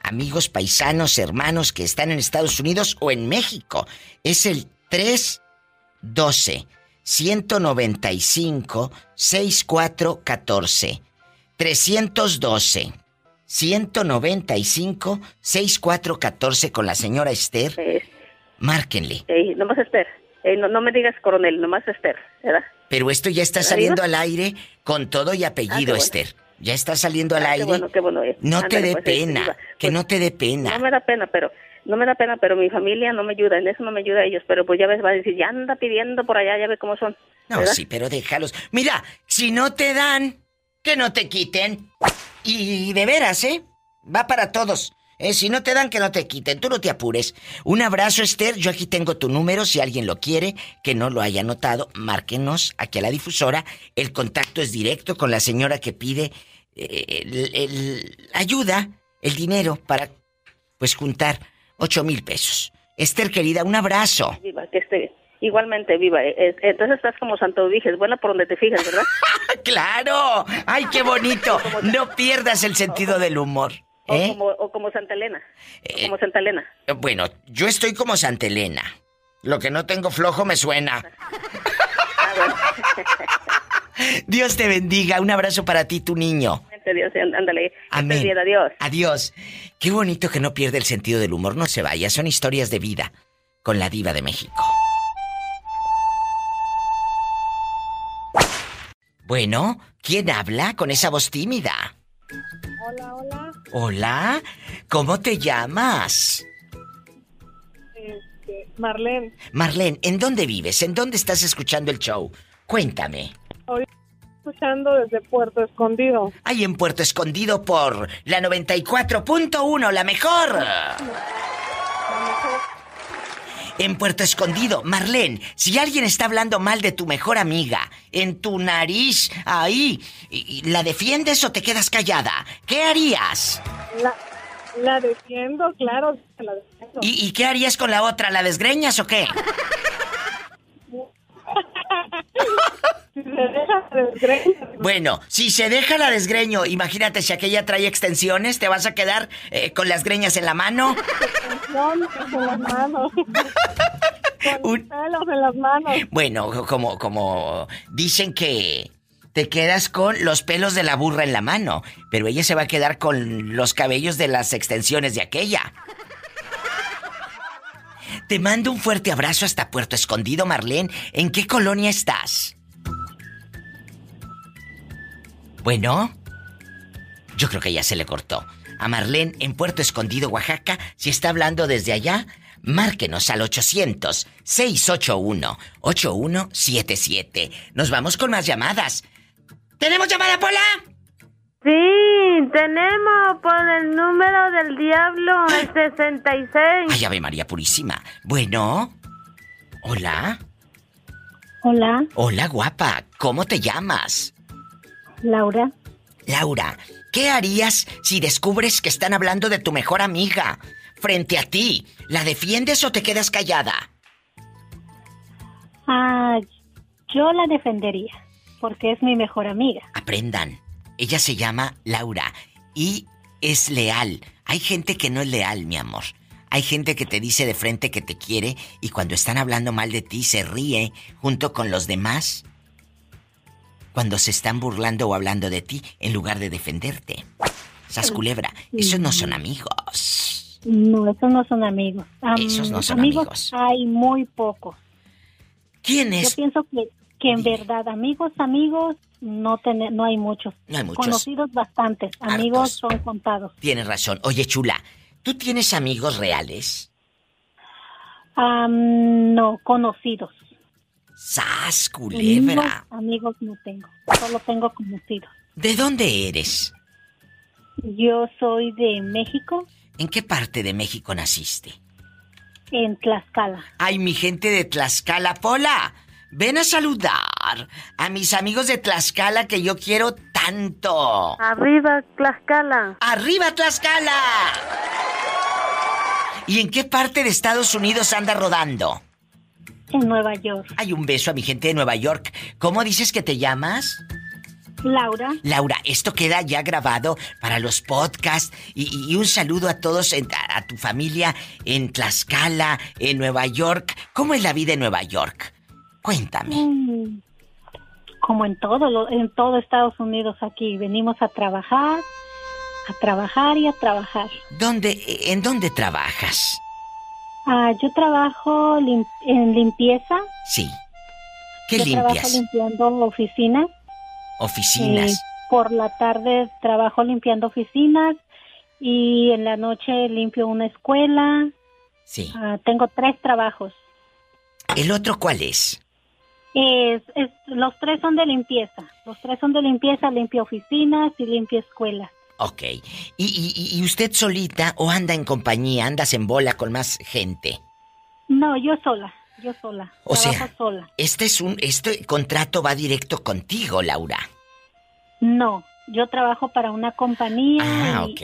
Amigos, paisanos, hermanos que están en Estados Unidos o en México. Es el 312 195 6414. 312 195-6414 con la señora Esther. Márquenle. Ey, nomás Esther. No, no me digas coronel, nomás Esther, ¿verdad? Pero esto ya está saliendo al aire con todo y Ah, apellido, bueno. Esther. Ya está saliendo al Ah, aire. Qué bueno, qué bueno. No te dé pues, pena, que no te dé pena. No me da pena, pero no me da pena, pero mi familia no me ayuda, en eso no me ayuda ellos, pero pues ya ves, va a decir, ya anda pidiendo por allá, ya ve cómo son. No, ¿verdad? sí, pero déjalos. Mira, si no te dan, que no te quiten. Y de veras, ¿eh? Va para todos. Eh, si no te dan, que no te quiten. Tú no te apures. Un abrazo, Esther. Yo aquí tengo tu número. Si alguien lo quiere, que no lo haya notado, márquenos aquí a la difusora. El contacto es directo con la señora que pide eh, el- el- ayuda, el dinero para, pues, juntar ocho mil pesos. Esther, querida, un abrazo. Viva, que esté igualmente viva. eh, eh, Entonces estás como Santo Dije, es buena por donde te fijas, ¿verdad? ¡Claro! ¡Ay, qué bonito! No pierdas el sentido del humor. O, ¿eh? como, o como Santa Elena. o como Santa Elena. Bueno, yo estoy como Santa Elena. Lo que no tengo flojo me suena. Dios te bendiga. Un abrazo para ti, tu niño. Dios, ándale. Amén. Estés bien, adiós. Adiós. Qué bonito que no pierde el sentido del humor. No se vaya. Son historias de vida con la diva de México. Bueno, ¿quién habla con esa voz tímida? Hola, hola. Hola, ¿cómo te llamas? Este, Marlene, Marlene, ¿en dónde vives? ¿En dónde estás escuchando el show? Cuéntame. hoy escuchando desde Puerto Escondido. Ahí en Puerto Escondido por la 94.1, la mejor. En Puerto Escondido, Marlene, si alguien está hablando mal de tu mejor amiga, en tu nariz, ahí, ¿la defiendes o te quedas callada? ¿Qué harías? La, la defiendo, claro, la defiendo. ¿Y, y qué harías con la otra? ¿La desgreñas o qué? Bueno, si se deja la desgreño, imagínate si aquella trae extensiones, ¿te vas a quedar eh, con las greñas en la mano? no, en las manos. Con pelos en las manos. Bueno, como, como dicen que te quedas con los pelos de la burra en la mano, pero ella se va a quedar con los cabellos de las extensiones de aquella. Te mando un fuerte abrazo hasta Puerto Escondido, Marlene. ¿En qué colonia estás? Bueno, yo creo que ya se le cortó. A Marlene en Puerto Escondido, Oaxaca, si está hablando desde allá, márquenos al 800-681-8177. Nos vamos con más llamadas. ¿Tenemos llamada, Pola? Sí, tenemos por el número del diablo, el 66. Ay, Ave María Purísima. Bueno. Hola. Hola, Hola, guapa. ¿Cómo te llamas? Laura. Laura, ¿qué harías si descubres que están hablando de tu mejor amiga frente a ti? ¿La defiendes o te quedas callada? Ah, yo la defendería, porque es mi mejor amiga. Aprendan. Ella se llama Laura y es leal. Hay gente que no es leal, mi amor. Hay gente que te dice de frente que te quiere y cuando están hablando mal de ti se ríe junto con los demás. Cuando se están burlando o hablando de ti en lugar de defenderte. Sas culebra, esos no son amigos. No, esos no son amigos. Am, Esos no son amigos. Hay muy pocos. ¿Quiénes? Yo pienso que, que en verdad amigos, amigos, no tener, no hay muchos. No hay muchos. Conocidos bastantes. Amigos son contados. Tienes razón. Oye, chula, ¿tú tienes amigos reales? No, conocidos. Sas Amigos, culebra. amigos no tengo. Solo tengo conocidos. ¿De dónde eres? Yo soy de México, ¿En qué parte de México naciste? en Tlaxcala. Ay, mi gente de Tlaxcala, Pola. Ven a saludar a mis amigos de Tlaxcala que yo quiero tanto. Arriba, Tlaxcala. ¡Arriba, Tlaxcala! ¿Y en qué parte de Estados Unidos anda rodando? En Nueva York. Hay un beso a mi gente de Nueva York. ¿Cómo dices que te llamas? Laura. Laura, esto queda ya grabado para los podcasts y, y un saludo a todos, en- a, a tu familia en Tlaxcala, en Nueva York. ¿Cómo es la vida en Nueva York? Cuéntame. Mm, Como en todo, lo- en todo Estados Unidos aquí, venimos a trabajar, a trabajar y a trabajar. ¿Dónde, en dónde trabajas? Ah, yo trabajo lim- en limpieza. Sí. ¿Qué yo trabajo limpias? limpiando oficinas. Oficinas. Eh, por la tarde trabajo limpiando oficinas y en la noche limpio una escuela. Sí. Ah, tengo tres trabajos. ¿El otro cuál es? Es, es- los tres son de limpieza. Los tres son de limpieza, limpio oficinas y limpio escuelas. Ok. ¿Y, y, y usted solita o anda en compañía, andas en bola con más gente? No, yo sola, yo sola. O trabajo sea, sola. Este es un, este contrato va directo contigo, Laura. No, yo trabajo para una compañía. Ah, y- ok.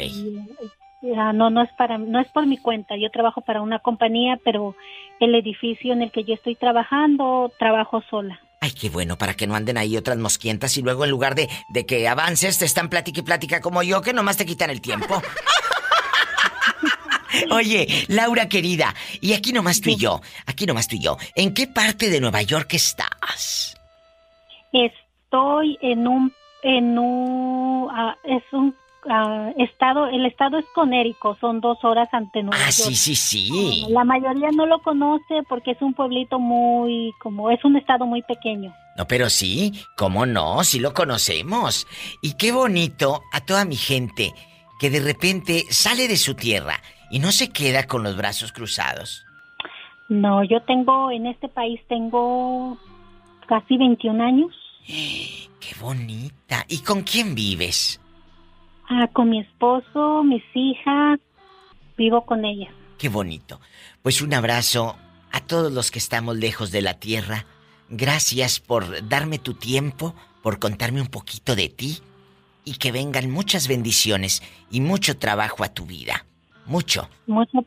y, ah, no, no es para, no es por mi cuenta. Yo trabajo para una compañía, pero el edificio en el que yo estoy trabajando trabajo sola. Ay, qué bueno, para que no anden ahí otras mosquientas y luego en lugar de, de que avances te están plática y plática como yo, que nomás te quitan el tiempo. Oye, Laura querida, y aquí nomás tú y yo, aquí nomás tú y yo, ¿en qué parte de Nueva York estás? Estoy en un, en un, ah, es un ah, estado, el estado es Conérico, son dos horas ante Nueva Ah, York. sí, sí, sí. La mayoría no lo conoce porque es un pueblito muy, como es un estado muy pequeño. No, pero sí, ¿cómo no? Sí lo conocemos. Y qué bonito a toda mi gente que de repente sale de su tierra y no se queda con los brazos cruzados. No, yo tengo, en este país tengo casi 21 años. Qué bonita. ¿Y con quién vives? Ah, con mi esposo, mis hijas, vivo con ellas. Qué bonito. Pues un abrazo a todos los que estamos lejos de la tierra. Gracias por darme tu tiempo, por contarme un poquito de ti y que vengan muchas bendiciones y mucho trabajo a tu vida. Mucho. Mucho,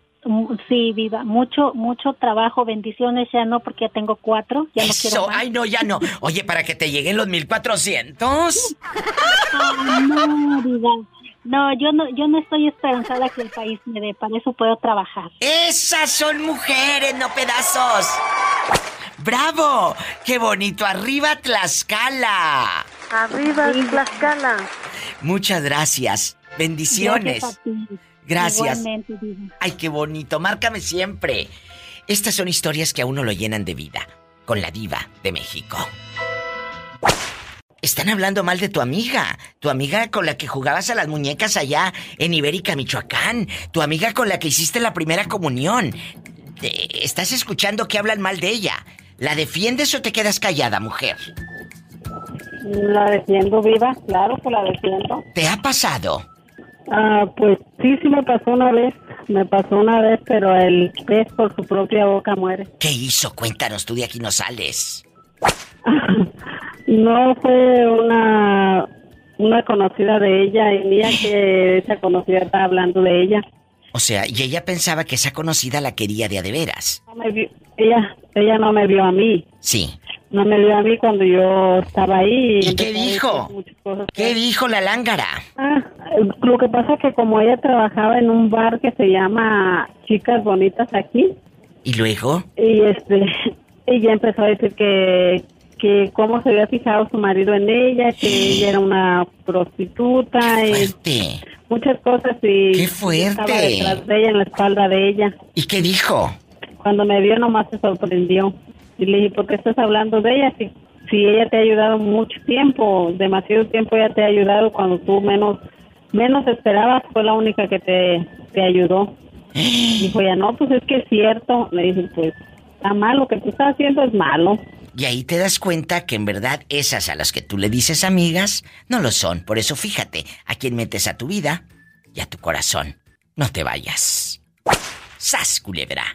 sí, viva, mucho, mucho trabajo, bendiciones, ya no, porque ya tengo cuatro, ya no quiero más. ay no, ya no. Oye, para que te lleguen los 1400. Ay, no, diva. No, yo no, yo no estoy esperanzada que el país me dé, para eso puedo trabajar. Esas son mujeres, no pedazos. ¡Bravo! ¡Qué bonito! ¡Arriba Tlaxcala! Arriba, Tlaxcala. Muchas gracias. Bendiciones. Gracias a ti. Gracias. Igualmente, diva. Ay, qué bonito. Márcame siempre. Estas son historias que a uno lo llenan de vida. Con la diva de México. Están hablando mal de tu amiga. Tu amiga con la que jugabas a las muñecas allá en Ibérica, Michoacán. Tu amiga con la que hiciste la primera comunión. Te- Estás escuchando que hablan mal de ella. ¿La defiendes o te quedas callada, mujer? La defiendo viva, claro que la defiendo. ¿Te ha pasado? Ah, pues sí, sí me pasó una vez, me pasó una vez, pero el pez por su propia boca muere. ¿Qué hizo? Cuéntanos, tú de aquí no sales. No fue una una conocida de ella y mía que esa conocida estaba hablando de ella. O sea, y ella pensaba que esa conocida la quería de a de veras. No me vio- ella ella no me vio a mí, Sí. No me vio a mí cuando yo estaba ahí. ¿Y qué dijo? ¿Qué dijo la lángara? Ah, lo que pasa es que como ella trabajaba en un bar que se llama Chicas Bonitas aquí, ¿Y luego? y este ella empezó a decir que que cómo se había fijado su marido en ella, que ella era una prostituta y muchas cosas y ¡Qué fuerte! estaba detrás de ella en la espalda de ella. ¿Y qué dijo? Cuando me vio nomás se sorprendió y le dije, ¿por qué estás hablando de ella? Si, si ella te ha ayudado mucho tiempo, demasiado tiempo ella te ha ayudado cuando tú menos menos esperabas, fue la única que te, te ayudó. Dijo ya, no, pues es que es cierto. Le dije, pues está mal, lo que tú estás haciendo es malo. Y ahí te das cuenta que en verdad esas a las que tú le dices amigas no lo son. Por eso fíjate a quién metes a tu vida y a tu corazón. No te vayas. ¡Sas, culebra!